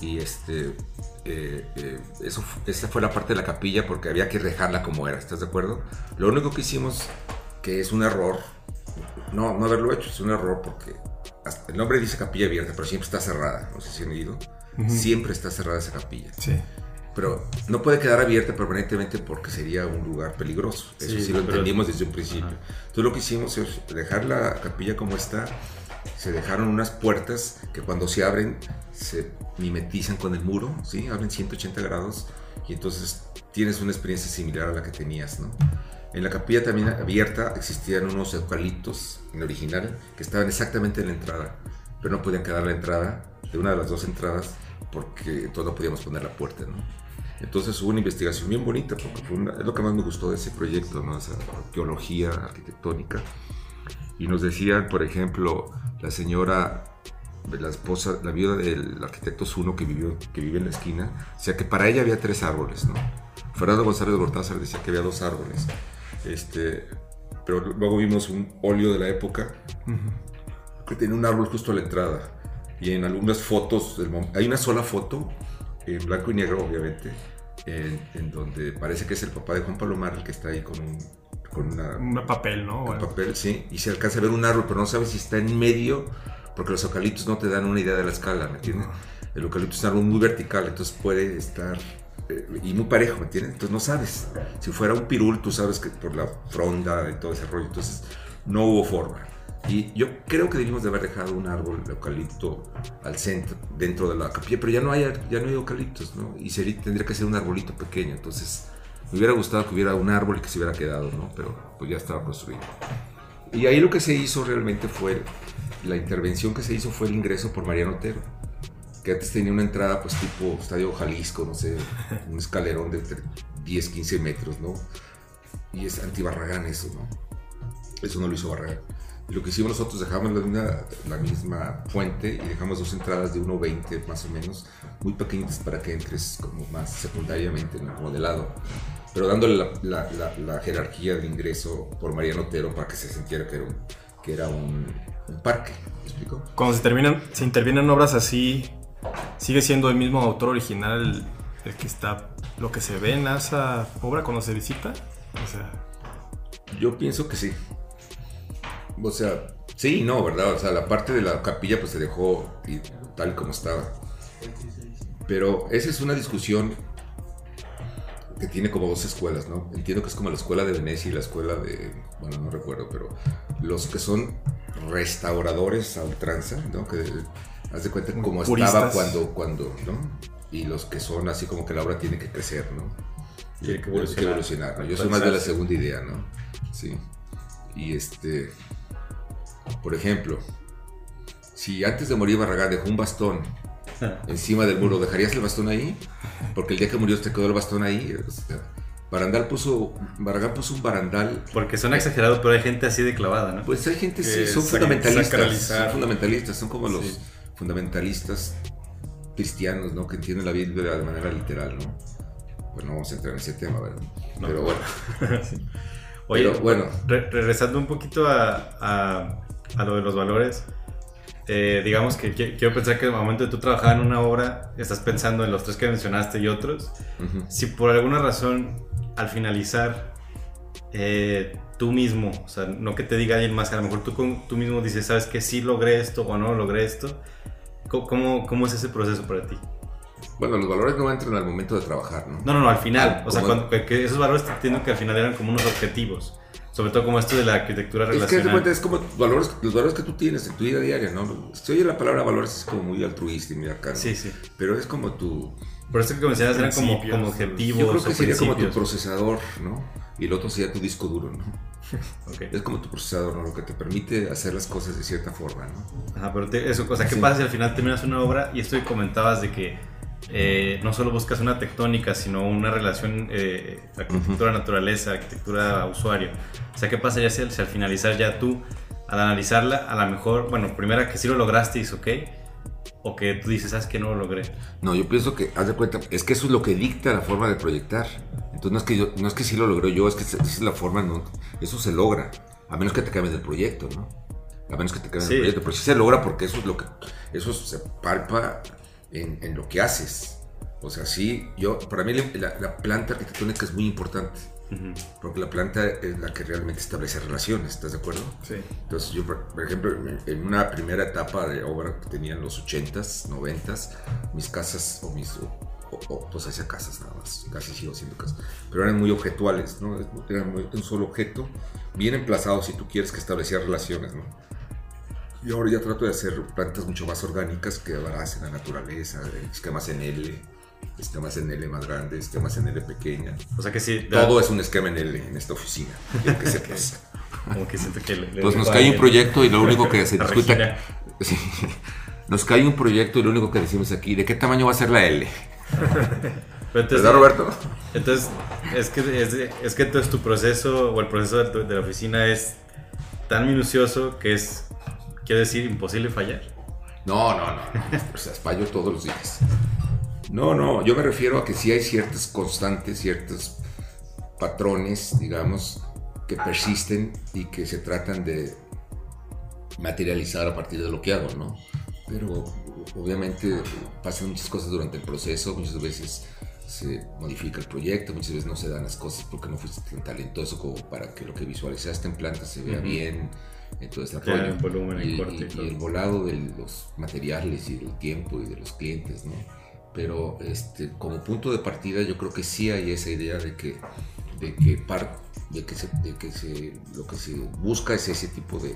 y este. eh, eh, eso, esa fue la parte de la capilla porque había que dejarla como era, ¿estás de acuerdo? Lo único que hicimos, que es un error, no, no haberlo hecho, es un error porque hasta- el nombre dice capilla abierta, pero siempre está cerrada, no sé si han ido. siempre está cerrada esa capilla. Sí. Pero no puede quedar abierta permanentemente porque sería un lugar peligroso. Eso sí, lo entendimos desde un principio. Entonces lo que hicimos es dejar la capilla como está. Se dejaron unas puertas que cuando se abren se mimetizan con el muro, ¿sí? Abren 180 grados y entonces tienes una experiencia similar a la que tenías, ¿no? En la capilla también abierta existían unos eucaliptos en original que estaban exactamente en la entrada, pero no podían quedar la entrada de una de las dos entradas porque entonces no podíamos poner la puerta, ¿no? Entonces hubo una investigación bien bonita, porque es lo que más me gustó de ese proyecto, ¿no? Esa arqueología arquitectónica. Y nos decían, por ejemplo, la señora, la esposa, la viuda del arquitecto Zuno que, vivió, que vive en la esquina, decía que para ella había tres árboles, ¿no? Fernando González Gortázar decía que había dos árboles. Este, pero luego vimos un óleo de la época que tiene un árbol justo a la entrada. Y en algunas fotos, hay una sola foto, en blanco y negro obviamente, en, donde parece que es el papá de Juan Palomar el que está ahí con un, con una, papel, ¿no? Un papel, sí, y se alcanza a ver un árbol, pero no sabes si está en medio, porque los eucaliptos no te dan una idea de la escala, ¿me entiendes? El eucalipto es algo muy vertical, entonces puede estar eh, y muy parejo, ¿me entiendes? Entonces no sabes. Si fuera un pirul, tú sabes que por la fronda y todo ese rollo, entonces no hubo forma. Y yo creo que debimos de haber dejado un árbol de eucalipto al centro, dentro de la capilla, pero ya no hay, ya no hay eucaliptos, ¿no? Y sería, tendría que ser un arbolito pequeño, entonces me hubiera gustado que hubiera un árbol que se hubiera quedado, ¿no? Pero pues ya estaba construido. Y ahí lo que se hizo realmente fue, la intervención que se hizo fue el ingreso por Mariano Otero, que antes tenía una entrada pues tipo Estadio Jalisco, no sé, un escalerón de 10, 15 metros, ¿no? Y es anti-Barragán eso, ¿no? Eso no lo hizo Barragán. Y lo que hicimos nosotros, dejamos la, la misma fuente y dejamos dos entradas de 1,20 más o menos, muy pequeñitas para que entres como más secundariamente, como de lado, pero dándole la, la, jerarquía de ingreso por Mariano Otero para que se sintiera que era un, que era un, parque. ¿Me explico? Cuando se, terminan, se intervienen obras así, ¿sigue siendo el mismo autor original el que está, lo que se ve en esa obra cuando se visita? O sea... Yo pienso que sí. O sea, sí no, ¿verdad? O sea, la parte de la capilla pues se dejó tal como estaba. Pero esa es una discusión que tiene como dos escuelas, ¿no? Entiendo que es como la escuela de Venecia y la escuela de, bueno, no recuerdo, pero los que son restauradores a ultranza, ¿no? Que haz de cuenta como estaba cuando, cuando, ¿no? Y los que son así como que la obra tiene que crecer, ¿no? Tiene que evolucionar. ¿no? Yo soy más de la segunda idea, ¿no? Sí. Y este, por ejemplo, si antes de morir Barragán dejó un bastón encima del muro, ¿dejarías el bastón ahí? Porque el día que murió te quedó el bastón ahí. Barandal puso, Barragán puso un barandal. Porque son exagerados, pero hay gente así de clavada, ¿no? Pues hay gente, sí, son fundamentalistas. Son fundamentalistas, son como los fundamentalistas cristianos, ¿no? Que entienden la Biblia de manera literal, ¿no? Pues no vamos a entrar en ese tema, ¿verdad? pero bueno. Oye, bueno. regresando un poquito a a lo de los valores, eh, digamos que quiero pensar que en el momento de tú trabajar en una obra, estás pensando en los tres que mencionaste y otros. Si por alguna razón, al finalizar, eh, tú mismo, o sea, no que te diga alguien más, a lo mejor tú, tú mismo dices, sabes que sí logré esto o no logré esto, ¿cómo, cómo es ese proceso para ti? Bueno, los valores no entran al momento de trabajar, ¿no? No, no, no, al final. o sea, que esos valores entiendo que al final eran como unos objetivos. Sobre todo como esto de la arquitectura relacional. Es que es como valores, los valores que tú tienes en tu vida diaria, ¿no? Se oye la palabra valores es como muy altruista y muy acá, Sí, sí. Pero es como tu... Por eso que mencionas eran como, como objetivos Yo creo que sería como tu procesador, ¿no? Y el otro sería tu disco duro, ¿no? Okay. Es como tu procesador, ¿no? Lo que te permite hacer las cosas de cierta forma, ¿no? Ajá, pero eso, o sea, ¿qué pasa si al final terminas una obra y esto que comentabas de que eh, no solo buscas una tectónica, sino una relación eh, arquitectura-naturaleza, arquitectura-usuario. O sea, ¿qué pasaría si, si al finalizar ya tú, al analizarla, a lo mejor, bueno, primera que sí lo lograste y es ok, o que tú dices, ¿sabes que no lo logré? No, yo pienso que, haz de cuenta, es que eso es lo que dicta la forma de proyectar. Entonces no es que, yo, no es que sí lo logré yo, es que esa es la forma, no, eso se logra, a menos que te cambien del proyecto, ¿no? A menos que te cambien del proyecto, pero sí se logra porque eso es lo que, eso se palpa en, lo que haces. O sea, sí, yo, para mí la, planta arquitectónica es muy importante. Porque la planta es la que realmente establece relaciones, ¿estás de acuerdo? Sí. Entonces yo, por ejemplo, en- en una primera etapa de obra que tenía en los 80s, 90s, mis casas, o mis, o, o- pues hacía casas nada más, casi sigo haciendo casas, pero eran muy objetuales, ¿no? Eran muy- un solo objeto, bien emplazado si tú quieres que establecía relaciones, ¿no? Y ahora ya trato de hacer plantas mucho más orgánicas que abracen la naturaleza, esquemas en L, esquemas en L más grandes, esquemas en L pequeña. O sea que sí, Todo es un esquema en L en esta oficina, quiero que sepas. como que siento que le- le Pues nos cae un proyecto y lo único que se a discute... Regina, Sí. Nos cae un proyecto y lo único que decimos aquí, ¿de qué tamaño va a ser la L? entonces- ¿Verdad, Roberto? Entonces, es que, es, es que entonces tu proceso o el proceso de, tu- de la oficina es tan minucioso que es, quiero decir, imposible fallar. No, no, no, no. O sea, fallo todos los días. No, no, yo me refiero a que sí hay ciertas constantes, ciertos patrones, digamos, que persisten y que se tratan de materializar a partir de lo que hago, ¿no? Pero obviamente pasan muchas cosas durante el proceso, muchas veces se modifica el proyecto, muchas veces no se dan las cosas porque no fuiste tan talentoso como para que lo que visualizaste en planta se vea bien, entonces Ya, en volumen, en y, corte y y- y el volado de los materiales y del tiempo y de los clientes, ¿no? Pero este, como punto de partida yo creo que sí hay esa idea de que, de que, par- de que, se, de que se, lo que se busca es ese tipo de,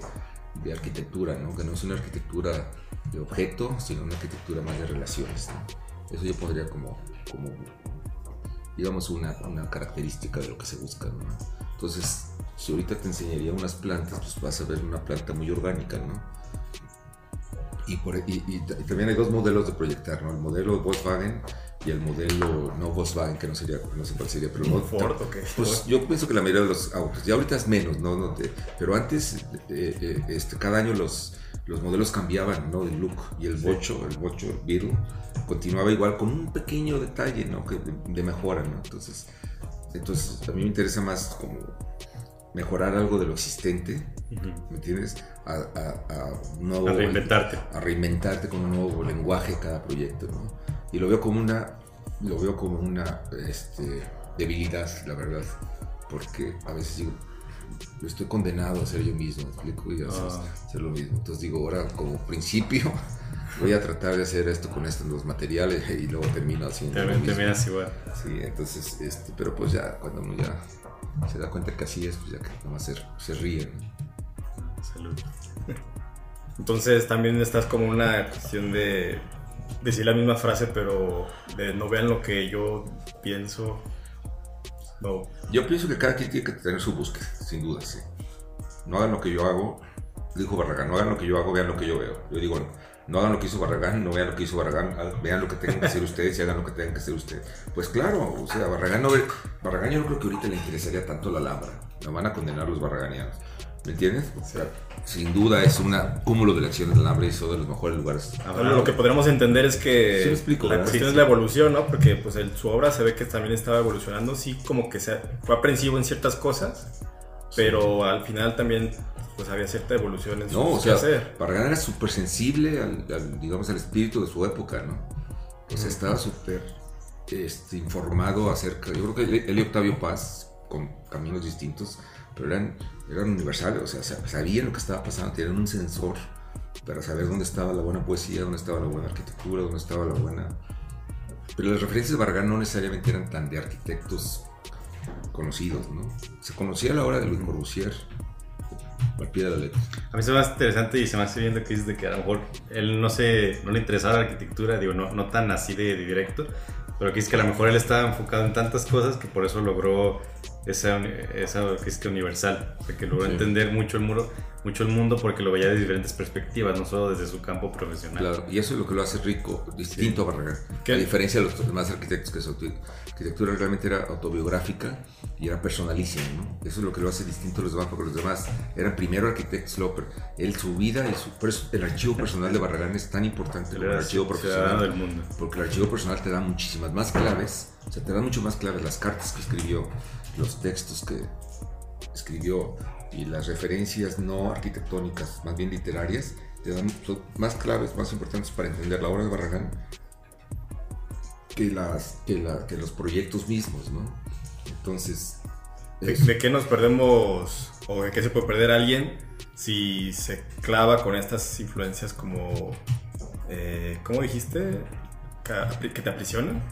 de arquitectura, ¿no? Que no es una arquitectura de objeto, sino una arquitectura más de relaciones, ¿no? Eso yo podría como, como digamos, una, una característica de lo que se busca, ¿no? Entonces, si ahorita te enseñaría unas plantas, pues vas a ver una planta muy orgánica, ¿no? Y, por, y, y- y también hay dos modelos de proyectar, ¿no? El modelo Volkswagen y el modelo no Volkswagen, que no sería, no sé cuál sería, pero no, Ford, ¿o qué? pues yo pienso que la mayoría de los autos, ya ahorita es menos, ¿no? No te- pero antes, eh, eh, este, cada año los, los modelos cambiaban, ¿no? De look. Y el bocho, el bocho, el Beetle, continuaba igual con un pequeño detalle, ¿no? Que de, de mejora, ¿no? Entonces, entonces, a mí me interesa más como mejorar algo de lo existente, ¿me entiendes? A, a- a nuevo A reinventarte. a reinventarte con un nuevo lenguaje cada proyecto, ¿no? Y lo veo como una, lo veo como una este, debilidad, la verdad, porque a veces digo, yo estoy condenado a ser yo mismo, ¿me explico? Y a hacer, Ah. hacer lo mismo. Entonces digo, ahora como principio voy a tratar de hacer esto con estos los materiales y luego termino haciendo lo También te mismo. miras igual. Sí, entonces, este, pero pues ya, cuando uno ya se da cuenta que así es, pues ya que nomás se, se ríe, ¿no? Salud. Entonces también estás como una cuestión de decir la misma frase, pero de no vean lo que yo pienso. No. Yo pienso que cada quien tiene que tener su búsqueda, sin duda, sí. No hagan lo que yo hago, dijo Barragán, no hagan lo que yo hago, vean lo que yo veo. Yo digo, no hagan lo que hizo Barragán, no vean lo que hizo Barragán, vean lo que tengan que hacer ustedes y hagan lo que tengan que hacer ustedes. Pues claro, o sea, Barragán no Barragán yo no creo que ahorita le interesaría tanto la Alhambra, la van a condenar los barraganianos. ¿Me entiendes? O sea, sin duda es un cúmulo de elecciones de Alhambra y son de los mejores lugares. Bueno, lo que podríamos entender es que Sí explico, la cuestión Sí, es sí. la evolución, ¿no? Porque pues el- su obra se ve que también estaba evolucionando, sí como que se, fue aprensivo en ciertas cosas, pero al final también pues había cierta evolución en su No, o sea, hacer. Barragán era súper sensible al, al, digamos, al espíritu de su época, ¿no? O sea, estaba súper este, informado acerca. Yo creo que él y Octavio Paz, con caminos distintos, pero eran, eran universales, o sea, sa- sabían lo que estaba pasando, tenían un sensor para saber dónde estaba la buena poesía, dónde estaba la buena arquitectura, dónde estaba la buena. Pero las referencias de Barragán no necesariamente eran tan de arquitectos conocidos, ¿no? Se conocía a la hora de Louis Corbusier, al pie de la letra. A mí se me hace interesante y se me hace viendo que dices de que a lo mejor él no, se, no le interesaba la arquitectura, digo, no, no tan así de, de directo, pero que es que a lo mejor él estaba enfocado en tantas cosas que por eso logró esa, esa que es que universal, o sea, que logró Sí. entender mucho el, muro, mucho el mundo porque lo veía de diferentes perspectivas, no solo desde su campo profesional. Claro, y eso es lo que lo hace rico, distinto a Barragán. ¿Qué? A diferencia de los demás arquitectos, que su arqui- arquitectura realmente era autobiográfica y era personalísima, ¿no? Eso es lo que lo hace distinto a los demás, porque los demás eran primero arquitectos, luego, él, su vida y su, el archivo personal de Barragán es tan importante como el archivo profesional. del mundo. Porque el archivo personal te da muchísimas más claves, o sea, te da mucho más claves las cartas que escribió, los textos que escribió y las referencias no arquitectónicas, más bien literarias, te dan más claves, más importantes para entender la obra de Barragán que, las, que, la- que los proyectos mismos, ¿no? Entonces, ¿De, Es- de qué nos perdemos o de qué se puede perder alguien si se clava con estas influencias como... Eh, ¿Cómo dijiste? ¿Que te aprisionan?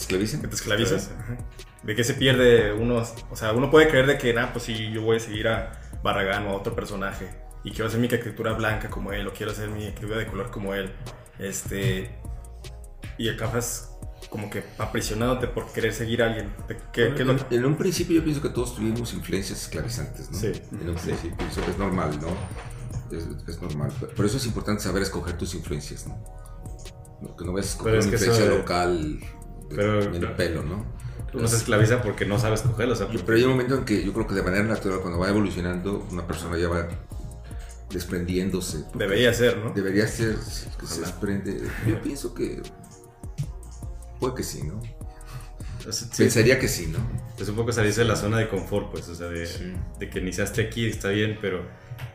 ¿Te esclavizan? ¿Que te esclavizas? Ajá. ¿De qué se pierde uno? O sea, uno puede creer de que, nah, pues sí, yo voy a seguir a Barragán o a otro personaje y quiero hacer mi arquitectura blanca como él o quiero hacer mi arquitectura de color como él. Este... Y acabas como que aprisionándote por querer seguir a alguien. ¿De ¿Qué, qué es lo que- en, en un principio yo pienso que todos tuvimos influencias esclavizantes, ¿no? Sí. En un principio, eso es normal, ¿no? Es, es normal. Por eso es importante saber escoger tus influencias, ¿no? No, que no vayas a escoger es una que influencia de- local Pero- el pelo, ¿no? Uno se esclaviza porque no sabe escogerlo. O sea, Pero hay un momento en que yo creo que de manera natural, cuando va evolucionando, una persona ya va desprendiéndose. porque Debería ser, ¿no? Debería ser que se desprende. Yo pienso que. Puede que sí, ¿no? sí, Pensaría que sí, ¿no? es un poco salirse de la zona de confort, pues, o sea, de, Sí. de que iniciaste aquí, está bien, pero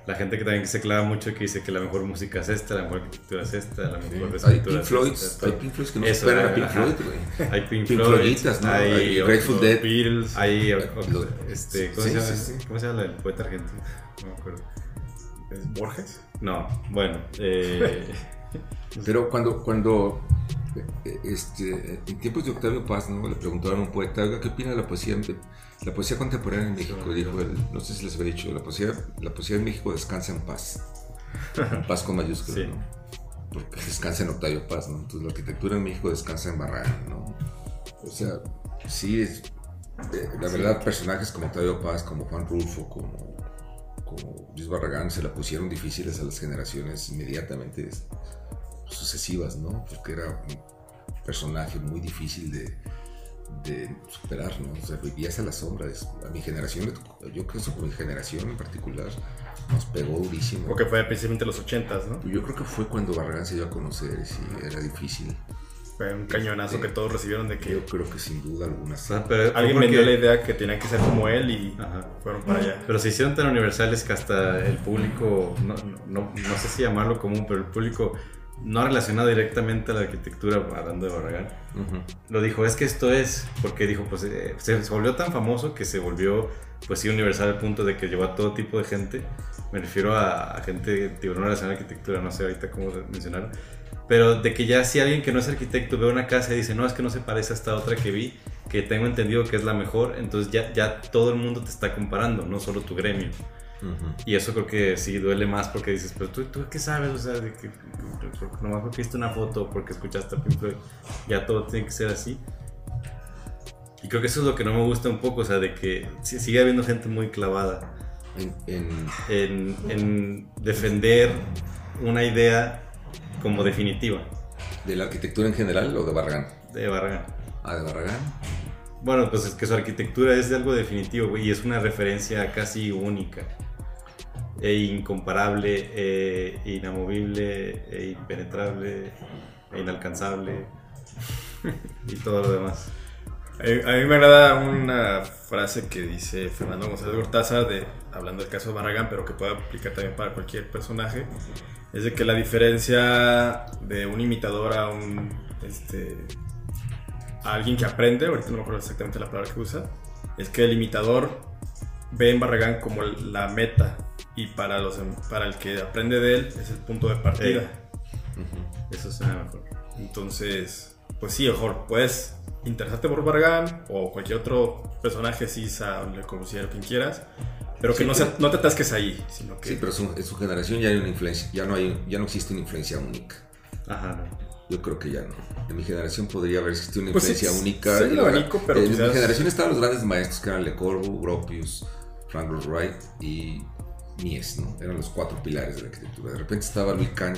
la gente que también se clava mucho que dice que la mejor música es esta, la mejor arquitectura es esta, la mejor Hay escritura Pink es Floyd, esta, hay. Pink Floyd que no Eso, superan a. Pink Floyd, güey. Hay Pink, Pink Floyd, Floyditas, ¿no? hay, Hay Grateful Dead. Beatles. Hay, Eh, o- lo- este, ¿cómo, sí, se llama, sí, sí. ¿cómo se llama el poeta argentino? No me acuerdo. ¿Es Borges? No, bueno, eh, Pero cuando, cuando eh, este, en tiempos de Octavio Paz, ¿no? Le preguntaron a un poeta, "Oiga, ¿qué opina de la poesía, la poesía contemporánea en México? Dijo él, no sé si les había dicho, la poesía, la poesía en México descansa en paz. En paz con mayúsculas, Sí. ¿no? Porque descansa en Octavio Paz, ¿no? Entonces la arquitectura en México descansa en Barragán, ¿no? O sea, sí es... eh, la verdad, personajes como Octavio Paz, como Juan Rulfo, como, como Luis Barragán, se la pusieron difíciles a las generaciones inmediatamente sucesivas, ¿no? Porque era un personaje muy difícil de, de superar, ¿no? O sea, vivías a la sombra. A mi generación, yo creo que mi generación en particular, nos pegó durísimo. Porque fue precisamente los 80s, ¿no? Yo creo que fue cuando Barragán se dio a conocer y sí, era difícil. Fue un cañonazo Sí. que todos recibieron de que Yo creo que sin duda alguna sí. sea, pero alguien porque- vendió la idea que tenían que ser como él y Ajá. fueron para allá. Pero se hicieron tan universales que hasta el público, no, no, no, no sé si llamarlo común, pero el público no relacionado directamente a la arquitectura, hablando de Barragán, Ujú. lo dijo, es que esto es, porque dijo, pues eh, se, se volvió tan famoso que se volvió, pues sí, universal al punto de que llevó a todo tipo de gente. Me refiero a, a gente, digo, no relacionada a la arquitectura, no sé ahorita cómo mencionar, pero de que ya si alguien que no es arquitecto ve una casa y dice, no, es que no se parece a esta otra que vi, que tengo entendido que es la mejor, entonces ya, ya todo el mundo te está comparando, no solo tu gremio. Y eso creo que sí duele más porque dices, pero tú, tú qué sabes, o sea, de que porque nomás porque viste una foto, porque escuchaste a Pink Floyd, ya todo tiene que ser así. Y creo que eso es lo que no me gusta un poco, o sea, de que sigue habiendo gente muy clavada En, en- en, en defender una idea como definitiva ¿De la arquitectura en general o de Barragán? de Barragán. Ah, de Barragán. Bueno, pues es que su arquitectura es de algo definitivo, güey, y es una referencia casi única, e incomparable, e inamovible, e impenetrable, e inalcanzable, y todo lo demás. A mí, me agrada una frase que dice Fernando González Gortaza, de, hablando del caso de Barragán, pero que puede aplicar también para cualquier personaje, es de que la diferencia de un imitador a un este, a alguien que aprende, ahorita no me acuerdo exactamente la palabra que usa, es que el imitador ve en Barragán como la meta y para, los, para el que aprende de él es el punto de partida. Ey. Ujú. Eso suena mejor. Entonces, pues sí, mejor puedes interesarte por Barragán o cualquier otro personaje, Sisa, Le Corbusier, quien quieras, pero que Sí, no, se- no te atasques ahí, sino que... Sí, pero su- en su generación ya hay una influencia, ya no hay, ya no existe una influencia única. Ajá. Yo creo que ya no. En mi generación podría haber existido una Pues influencia sí, única. sí, abanico, pero en quizás- mi generación estaban los grandes maestros que eran Le Corbu, Gropius, Frank Lloyd Wright y Mies, ¿no? Eran los cuatro pilares de la arquitectura. De repente estaba Luis Kahn,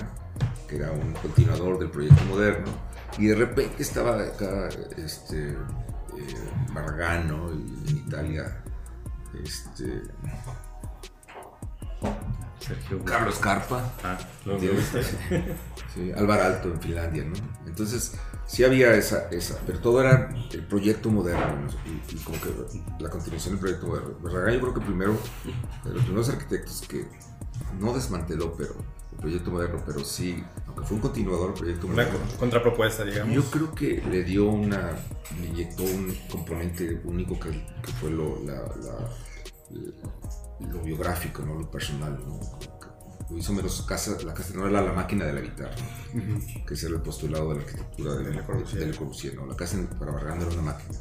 que era un continuador del proyecto moderno, y de repente estaba acá este, eh, Margano y en Italia. Este, Sergio. Carlos Carpa. Ah. Sí, Alvar Alto en Finlandia, ¿no? Entonces, sí había esa, esa pero todo era el proyecto moderno, ¿no? y, y como que la continuación del proyecto moderno. Yo creo que primero, de los primeros arquitectos que no desmanteló, pero el proyecto moderno, pero sí que fue un continuador del proyecto Una Modelo. co- contrapropuesta, digamos. Yo creo que le dio una, le inyectó un componente único que, que fue lo, la, la- lo biográfico, ¿no? lo personal. ¿no? Hizo menos casa, la casa no era la máquina de la guitarra, ¿no? que ese era el postulado de la arquitectura de, De Le Corbusier. de Le Corbusier, ¿no? La casa para Barragán era una máquina.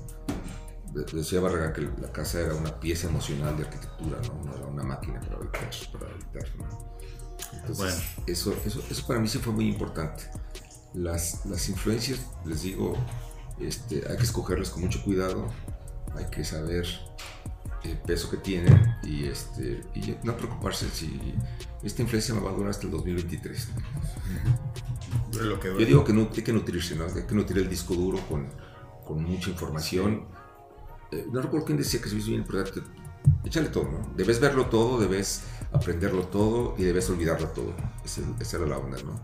De- Decía Barragán que la casa era una pieza emocional de arquitectura, no, no era una máquina para habitar. Para habitar ¿no? Entonces, Bueno. eso, eso, eso para mí sí fue muy importante. Las, las influencias, les digo, este, hay que escogerlas con mucho cuidado, hay que saber el peso que tienen y, este, y no preocuparse si esta influencia me va a durar hasta el 2023. Dure lo que Yo digo que no, hay que nutrirse, ¿no? Hay que nutrir el disco duro con, con mucha información. Eh, no recuerdo quién decía que es bien importante. Échale todo, ¿no? Debes verlo todo, debes aprenderlo todo y debes olvidarlo todo. Esa, esa era la onda, ¿no?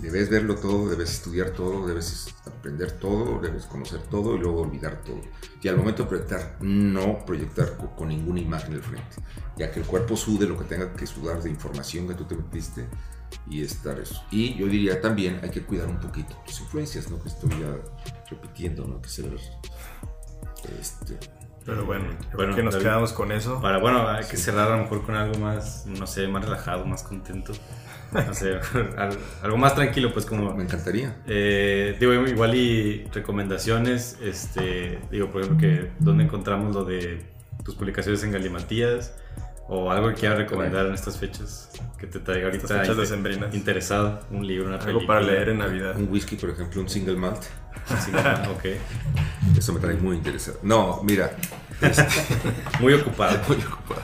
Debes verlo todo, debes estudiar todo, debes aprender todo, debes conocer todo y luego olvidar todo. Y al momento de proyectar, no proyectar co- con, ninguna imagen al frente, ya que el cuerpo sude lo que tenga que sudar de información que tú te metiste y estar eso. Y yo diría también hay que cuidar un poquito tus influencias, ¿no? Que estoy ya repitiendo, ¿no? Que se ve. Este, Pero bueno, Bueno, que nos quedamos con eso. Para, bueno, hay que cerrar a lo mejor con algo más, no sé, más relajado, más contento. No sé, al- algo más tranquilo, pues como... me encantaría. Eh, digo, igual y recomendaciones, este, digo, por ejemplo, que dónde encontramos lo de tus publicaciones en Galimatías o algo que quieras recomendar en estas fechas que te traiga ahorita interesado, un libro, una película. Algo para leer en Navidad. Un whisky, por ejemplo, un single malt. Ok. Eso me trae muy interesado. No, mira. este, Muy ocupado. muy ocupado.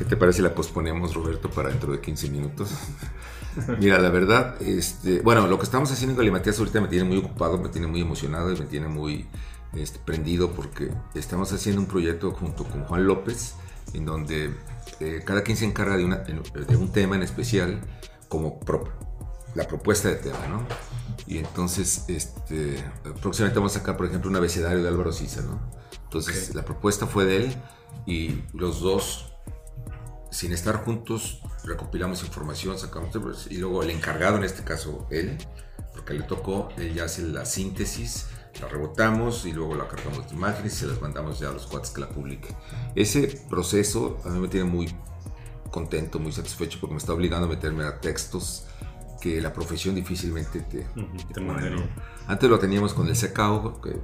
¿Qué te parece si la posponemos, Roberto, para dentro de 15 minutos? Mira, la verdad, este, bueno, lo que estamos haciendo en Galimatías ahorita me tiene muy ocupado, me tiene muy emocionado y me tiene muy este, prendido porque estamos haciendo un proyecto junto con Juan López en donde eh, cada quien se encarga de, una- de un tema en especial como pro- la propuesta de tema, ¿no? Y entonces, este, próximamente vamos a sacar, por ejemplo, un abecedario de Álvaro Siza, ¿no? Entonces, Ok. la propuesta fue de él y los dos sin estar juntos, recopilamos información, sacamos y luego el encargado, en este caso él, porque le tocó, él ya hace la síntesis, la rebotamos y luego la cargamos de imágenes y se las mandamos ya a los cuates que la publiquen. Ese proceso a mí me tiene muy contento, muy satisfecho porque me está obligando a meterme a textos que la profesión difícilmente te. Antes lo teníamos con el secao, que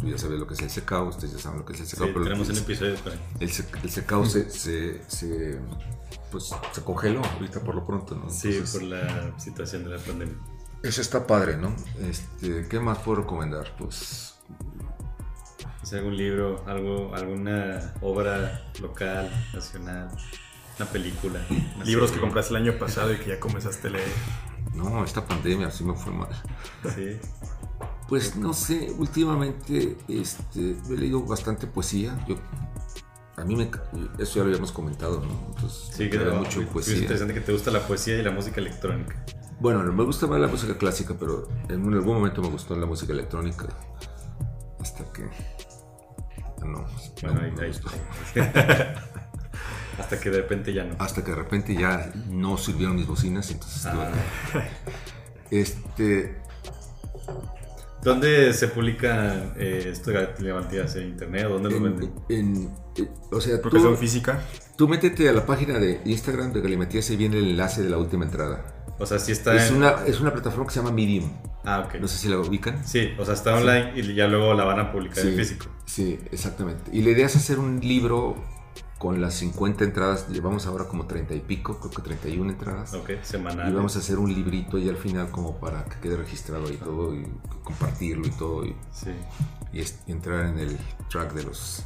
tú ya sabes lo que es el secao, ustedes ya saben lo que es el secao. Sí, pero tenemos un el- episodio el, el secao se, se, se, pues, se congeló ahorita por lo pronto, ¿no? Sí, Entonces, por la situación de la pandemia. Eso está padre, ¿no? Este, ¿Qué más puedo recomendar? Pues O sea, algún libro, algo, alguna obra local, nacional, una película. Libros que compraste el año pasado y que ya comenzaste a leer. no, esta pandemia sí me fue mal. Sí. Pues no sé, últimamente este, he leído bastante poesía. Yo, a mí me, eso ya lo habíamos comentado, ¿no? Entonces, Sí, que no, mucho poesía. interesante que te gusta la poesía y la música electrónica. Bueno, me gusta más la música clásica, pero en algún momento me gustó la música electrónica. Hasta que. No, Bueno, no ahí-. Hasta que de repente ya no. Hasta que de repente ya no sirvieron mis bocinas, entonces Ah. Este. ¿Dónde se publica eh, esto de Galimatías en internet? ¿Dónde lo En, venden? en- eh, o sea, Porque son tú, física. tú métete a la página de Instagram de Galimatías y viene el enlace de la última entrada. O sea, sí está Es en... una, es una plataforma que se llama Medium. Ah, ok. No sé si la ubican. Sí, o sea, está online y ya luego la van a publicar en físico. Sí, exactamente. Y la idea es hacer un libro con las 50 entradas. Llevamos ahora como 30 y pico, creo que 31 entradas. Ok, semanal. Y vamos a hacer un librito ahí al final como para que quede registrado y todo y compartirlo y todo y, Sí. y es- y entrar en el track de los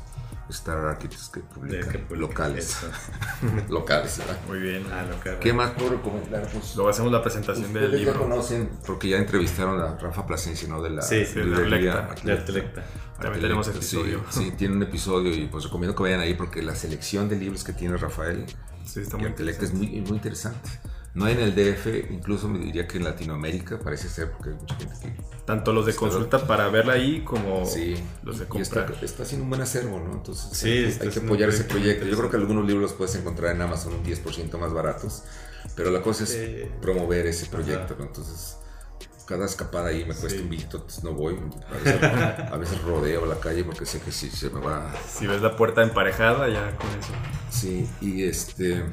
Star Architects que publican que locales. locales, ¿verdad? Muy bien. Ah, lo que ¿Qué más puedo recomendar? Pues, Luego hacemos la presentación del ustedes ya libro. conocen, porque ya entrevistaron a Rafa Plasencia, ¿no? De la Sí, sí, de Artelecta. También tenemos Sí, episodio. Sí, tiene un episodio y pues recomiendo que vayan ahí porque la selección de libros que tiene Rafael Sí, está y muy es muy, muy interesante. No hay en el DF, incluso me diría que en Latinoamérica parece ser, porque hay mucha gente que... Tanto los de consulta para verla ahí como Sí, los de y está, está haciendo un buen acervo, ¿no? Entonces Sí, hay, hay que apoyar ese proyecto. Yo creo que algunos libros los puedes encontrar en Amazon un 10% más baratos, pero la cosa es Sí. promover ese proyecto. ¿no? Entonces, cada escapada ahí me cuesta Sí. un billete, no voy. A veces, a veces rodeo la calle porque sé que si se me va... Si ves la puerta emparejada, ya con eso. Sí, y este...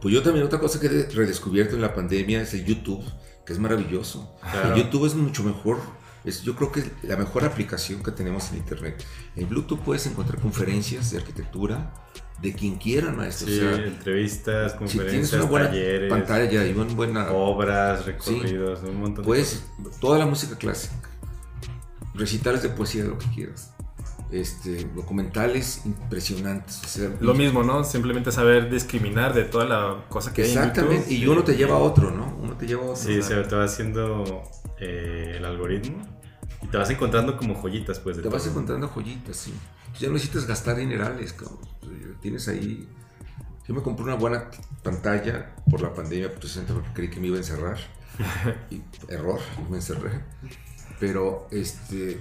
Pues yo también otra cosa que he redescubierto en la pandemia es el YouTube, que es maravilloso. Claro. El YouTube es mucho mejor. Es, yo creo que es la mejor aplicación que tenemos en Internet. En Bluetooth puedes encontrar conferencias de arquitectura de quien quiera, maestro. Sí, o sea, entrevistas, si tienes conferencias, una buena talleres, pantalla y una buena... obras, recorridos, un montón de Puedes, cosas. toda la música clásica, recitales de poesía, de lo que quieras. Este, documentales impresionantes. o sea, Lo mismo, ¿no? Simplemente saber discriminar de toda la cosa que hay en Exactamente, y uno te lleva a otro, ¿no? Uno te lleva a otro. Sí, o sea, se te va haciendo eh, el algoritmo y te vas encontrando como joyitas, pues. De te vas todo. encontrando joyitas, sí. Pues ya no necesitas gastar dinerales, cabrón. Tienes ahí. Yo me compré una buena pantalla por la pandemia, precisamente porque creí que me iba a encerrar. Y, error, me encerré. Pero este,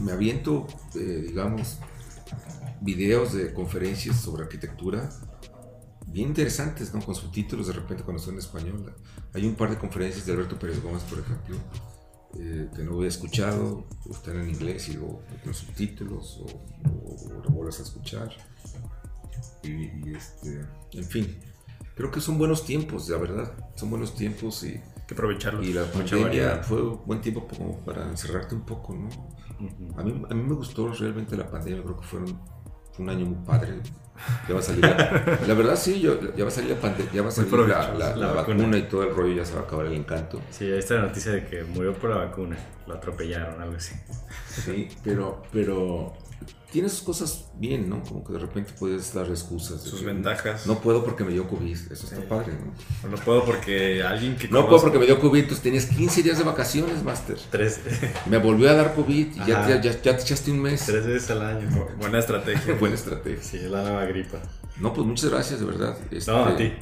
me aviento, eh, digamos, videos de conferencias sobre arquitectura bien interesantes, ¿no? Con subtítulos de repente cuando son en español. Hay un par de conferencias de Alberto Pérez Gómez, por ejemplo, eh, que no había escuchado, o están en inglés y luego con subtítulos, o, o, o lo vuelves a escuchar. Y, y, este, en fin, creo que son buenos tiempos, la verdad, son buenos tiempos y, Hay que aprovecharlos. y la pandemia fue un buen tiempo como para encerrarte un poco, ¿no? A mí, a mí me gustó realmente la pandemia, creo que fueron, fue un año muy padre. Ya va a salir la, la verdad sí, yo- ya va a salir la pandemia, ya va a salir la, la- vacuna. vacuna y todo el rollo, ya se va a acabar el encanto. Sí, ahí está la noticia de que murió por la vacuna. Lo atropellaron, algo así. Sí, pero, pero tiene sus cosas bien, ¿no? Como que de repente puedes dar excusas. Sus ventajas. No puedo porque me dio COVID, eso está Sí. padre, ¿no? No puedo porque alguien que No puedo porque me dio COVID, entonces tenías 15 días de vacaciones, Master. Tres, Me volvió a dar COVID y ya, ya, ya te echaste un mes. tres veces al año. Buena estrategia. Buena estrategia. Sí, la nueva gripa. No, pues muchas gracias, de verdad. Este, No, a ti.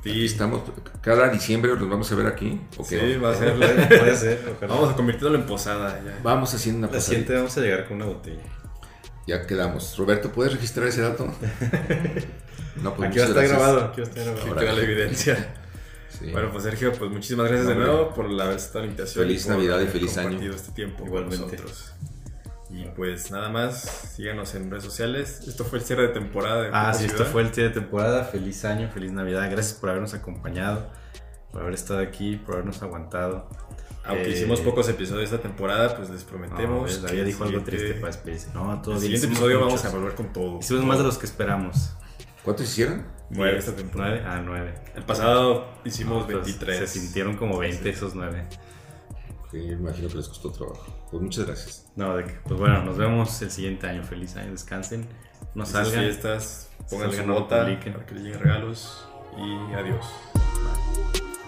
Aquí estamos, cada diciembre nos vamos a ver aquí. Sí, va a ser. Puede ser, ojalá. Vamos a convertirlo en posada ya. Vamos haciendo una La siguiente vamos a llegar con una botella. Ya quedamos. Roberto, ¿puedes registrar ese dato? No, pues aquí va a estar grabado. Aquí va a estar grabado. La evidencia. Sí. Bueno, pues Sergio, pues muchísimas gracias de nuevo por la la invitación. Feliz Navidad y feliz año. este tiempo Igualmente. con nosotros. Y pues nada más, síganos en redes sociales. Esto fue el cierre de temporada de Ah, sí, esto fue el día de temporada. Feliz año, feliz Navidad. Gracias por habernos acompañado, por haber estado aquí, por habernos aguantado. Aunque Eh, hicimos pocos episodios esta temporada, pues les prometemos. No, el dijo algo siguiente- triste para despedirse. No, El todo bien. siguiente episodio muchos. vamos a volver con todo. Hicimos más de los que esperamos. ¿Cuántos hicieron? Nueve esta temporada. ¿Nueve? Ah, nueve. El pasado hicimos No, pues, 23. Se sintieron como 20 esos nueve. Sí, imagino que les costó trabajo. Pues muchas gracias. No, de que, pues bueno, nos vemos el siguiente año. Feliz año, descansen. No salgan. fiestas, pongan su no nota publiquen. para que les lleguen regalos y adiós. Bye.